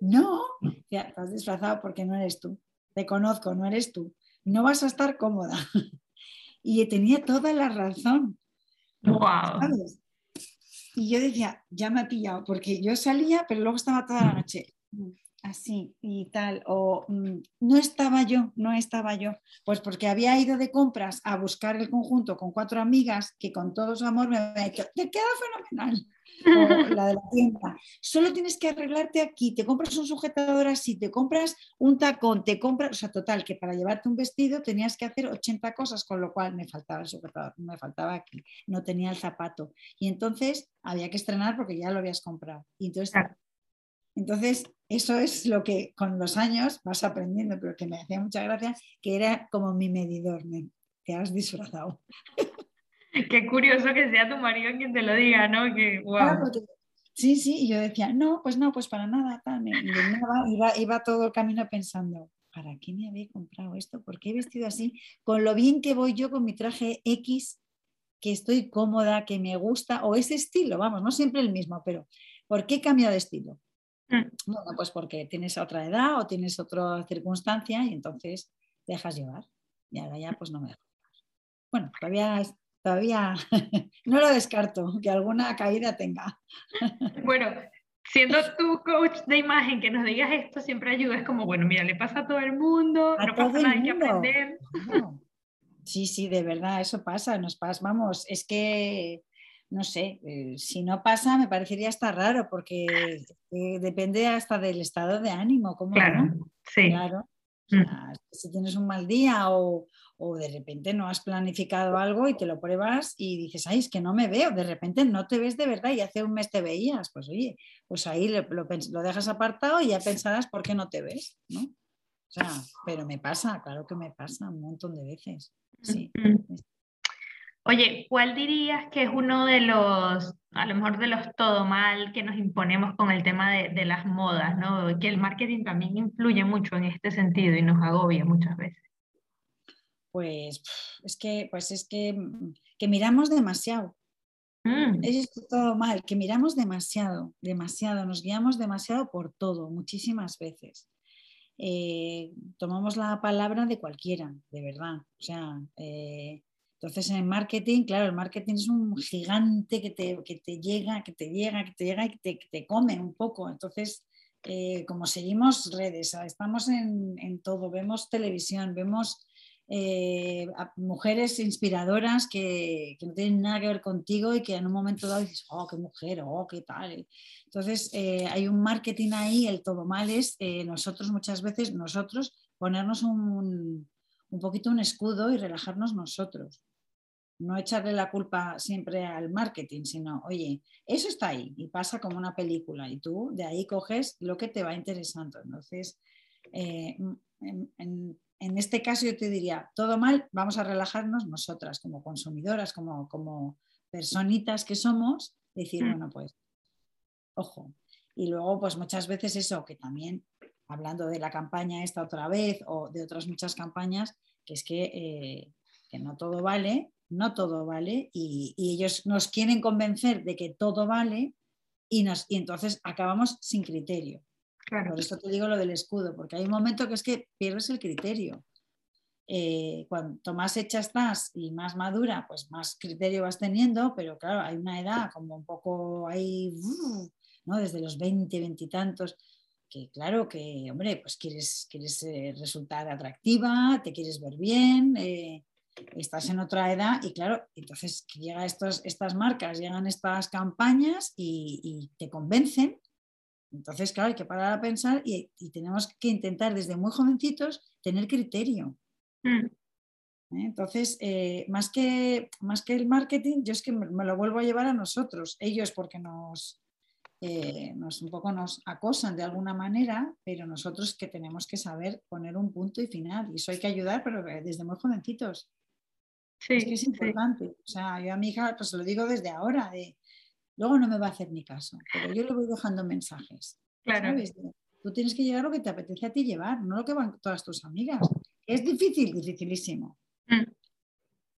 No, estás disfrazado porque no eres tú. Te conozco, no eres tú. No vas a estar cómoda. Y tenía toda la razón. Wow. Y yo decía, ya me ha pillado, porque yo salía, pero luego estaba toda la noche así y tal, o mm, no estaba yo, no estaba yo, pues porque había ido de compras a buscar el conjunto con cuatro amigas que con todo su amor me habían dicho, te queda fenomenal, o <laughs> la de la tienda, solo tienes que arreglarte aquí, te compras un sujetador así, te compras un tacón, te compras, o sea, total, que para llevarte un vestido tenías que hacer 80 cosas, con lo cual me faltaba el sujetador, me faltaba aquí, no tenía el zapato, y entonces había que estrenar porque ya lo habías comprado, y entonces... Entonces, eso es lo que con los años vas aprendiendo, pero que me hacía mucha gracia, que era como mi medidor, me, te has disfrazado. <laughs> <laughs> Qué curioso que sea tu marido quien te lo diga, ¿no? Que, sí, sí, y yo decía, no, pues no, pues para nada, iba, iba, todo el camino pensando, ¿para qué me había comprado esto? ¿Por qué he vestido así? Con lo bien que voy yo con mi traje X, que estoy cómoda, que me gusta, o ese estilo, vamos, no siempre el mismo, pero ¿por qué he cambiado de estilo? Mm. Bueno, pues porque tienes otra edad o tienes otra circunstancia y entonces dejas llevar. Y ahora ya pues no me dejo Bueno, todavía, todavía <laughs> no lo descarto, que alguna caída tenga. <laughs> Bueno, siendo tu coach de imagen, que nos digas esto siempre ayuda. Es como, bueno, mira, le pasa a todo el mundo, no pasa nada, hay que aprender. Sí, sí, de verdad, eso pasa, nos pasa, vamos, es que, no sé, eh, si no pasa me parecería hasta raro, porque eh, depende hasta del estado de ánimo, ¿cómo claro, Sí. Claro. Si tienes un mal día o, o de repente no has planificado algo y te lo pruebas y dices, ay, es que no me veo, de repente no te ves de verdad y hace un mes te veías, pues oye, pues ahí lo, lo, dejas apartado y ya pensarás por qué no te ves, ¿no? O sea, pero me pasa, claro que me pasa un montón de veces. Sí. Oye, ¿cuál dirías que es uno de los, a lo mejor de los todo mal que nos imponemos con el tema de, de las modas, ¿no? Que el marketing también influye mucho en este sentido y nos agobia muchas veces pues es que, pues es que, mm, que miramos demasiado. Mm. Es todo mal, que miramos demasiado, demasiado, nos guiamos demasiado por todo, muchísimas veces. Eh, tomamos la palabra de cualquiera, de verdad. O sea, eh, entonces en el marketing, claro, el marketing es un gigante que te, te llega, que te llega, que te llega y que te, que te come un poco. Entonces, eh, como seguimos redes, estamos en, en todo, vemos televisión, vemos eh, mujeres inspiradoras que, no tienen nada que ver contigo y que en un momento dado dices, oh, qué mujer, oh, qué tal. Entonces, eh, hay un marketing ahí, el todo mal es eh, nosotros muchas veces, nosotros, ponernos un, un poquito un escudo y relajarnos nosotros. No echarle la culpa siempre al marketing, sino, oye, eso está ahí y pasa como una película y tú de ahí coges lo que te va interesando. Entonces, en, en este caso yo te diría, todo mal, vamos a relajarnos nosotras como consumidoras, como, como personitas que somos, decir, mm. bueno, pues, ojo. Y luego, pues muchas veces eso, que también, hablando de la campaña esta otra vez o de otras muchas campañas, que es que, eh, que no todo vale, no todo vale, y, y, ellos nos quieren convencer de que todo vale y, nos, y entonces acabamos sin criterio. Por eso te digo lo del escudo, porque hay un momento que es que pierdes el criterio. Eh, cuanto más hecha estás y más madura, pues más criterio vas teniendo, pero claro, hay una edad como un poco ahí, ¿no? Desde los 20, 20 y tantos, que claro que, hombre, pues quieres, quieres eh, resultar atractiva, te quieres ver bien, eh, estás en otra edad y claro, entonces llegan estas marcas, llegan estas campañas y, y te convencen entonces, claro, hay que parar a pensar y, tenemos que intentar desde muy jovencitos tener criterio. Mm. ¿Eh? Entonces, eh, más, que, más que el marketing, yo es que me, lo vuelvo a llevar a nosotros, ellos porque nos, eh, nos un poco nos acosan de alguna manera, pero nosotros que tenemos que saber poner un punto y final. Y eso hay que ayudar, pero desde muy jovencitos. Sí, es que es importante. O sea, yo a mi hija, pues lo digo desde ahora, de, Luego no me va a hacer ni caso, pero yo le voy dejando mensajes. Claro. Tú tienes que llevar lo que te apetece a ti llevar, no lo que van todas tus amigas. Es difícil, dificilísimo. Mm.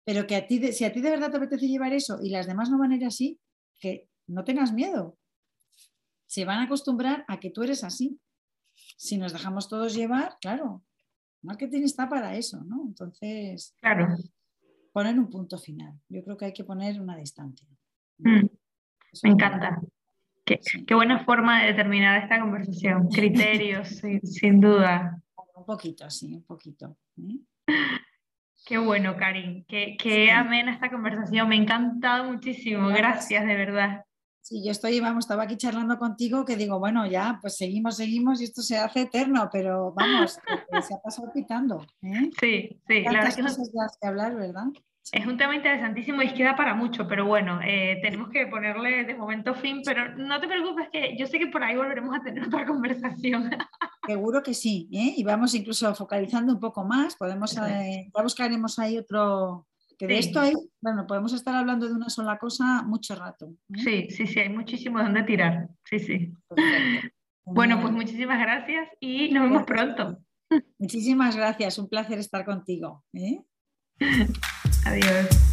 Pero que a ti, si a ti de verdad te apetece llevar eso y las demás no van a ir así, que no tengas miedo. Se van a acostumbrar a que tú eres así. Si nos dejamos todos llevar, claro, marketing está para eso, ¿no? Entonces, claro. poner un punto final. Yo creo que hay que poner una distancia. Mm. Me encanta. Qué, buena forma de terminar esta conversación. <laughs> Criterios, sin, duda. Un poquito, sí, un poquito. ¿eh? Qué bueno, Karin. Qué, qué amena esta conversación. Me ha encantado muchísimo. Gracias, de verdad. Sí, yo estoy, vamos, estaba aquí charlando contigo que digo, bueno, ya, pues seguimos, seguimos y esto se hace eterno, pero vamos, <laughs> se ha pasado pitando. ¿eh? Sí, sí, que cosas que hablar, ¿verdad? Es un tema interesantísimo y queda para mucho, pero bueno, eh, tenemos que ponerle de momento fin, pero no te preocupes que yo sé que por ahí volveremos a tener <laughs> otra conversación. Seguro que sí, ¿eh? y vamos incluso focalizando un poco más, podemos, eh, ya buscaremos ahí otro, que de esto hay, bueno, podemos estar hablando de una sola cosa mucho rato. ¿eh? Sí, sí, sí, hay muchísimo donde tirar, sí, sí. Bueno, pues muchísimas gracias y nos vemos pronto. Muchísimas gracias, un placer estar contigo. <laughs> Adiós.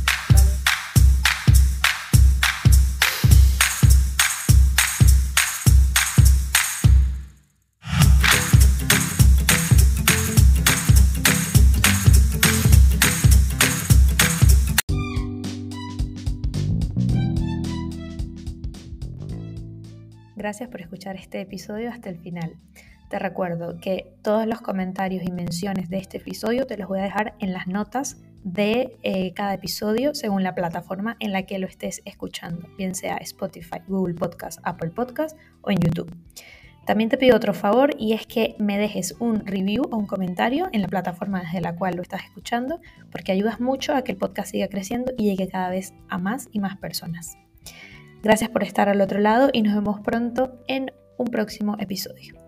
Gracias por escuchar este episodio hasta el final. Te recuerdo que todos los comentarios y menciones de este episodio te los voy a dejar en las notas de eh, cada episodio según la plataforma en la que lo estés escuchando, bien sea Spotify, Google Podcast, Apple Podcast o en YouTube. También te pido otro favor y es que me dejes un review o un comentario en la plataforma desde la cual lo estás escuchando porque ayudas mucho a que el podcast siga creciendo y llegue cada vez a más y más personas. Gracias por estar al otro lado y nos vemos pronto en un próximo episodio.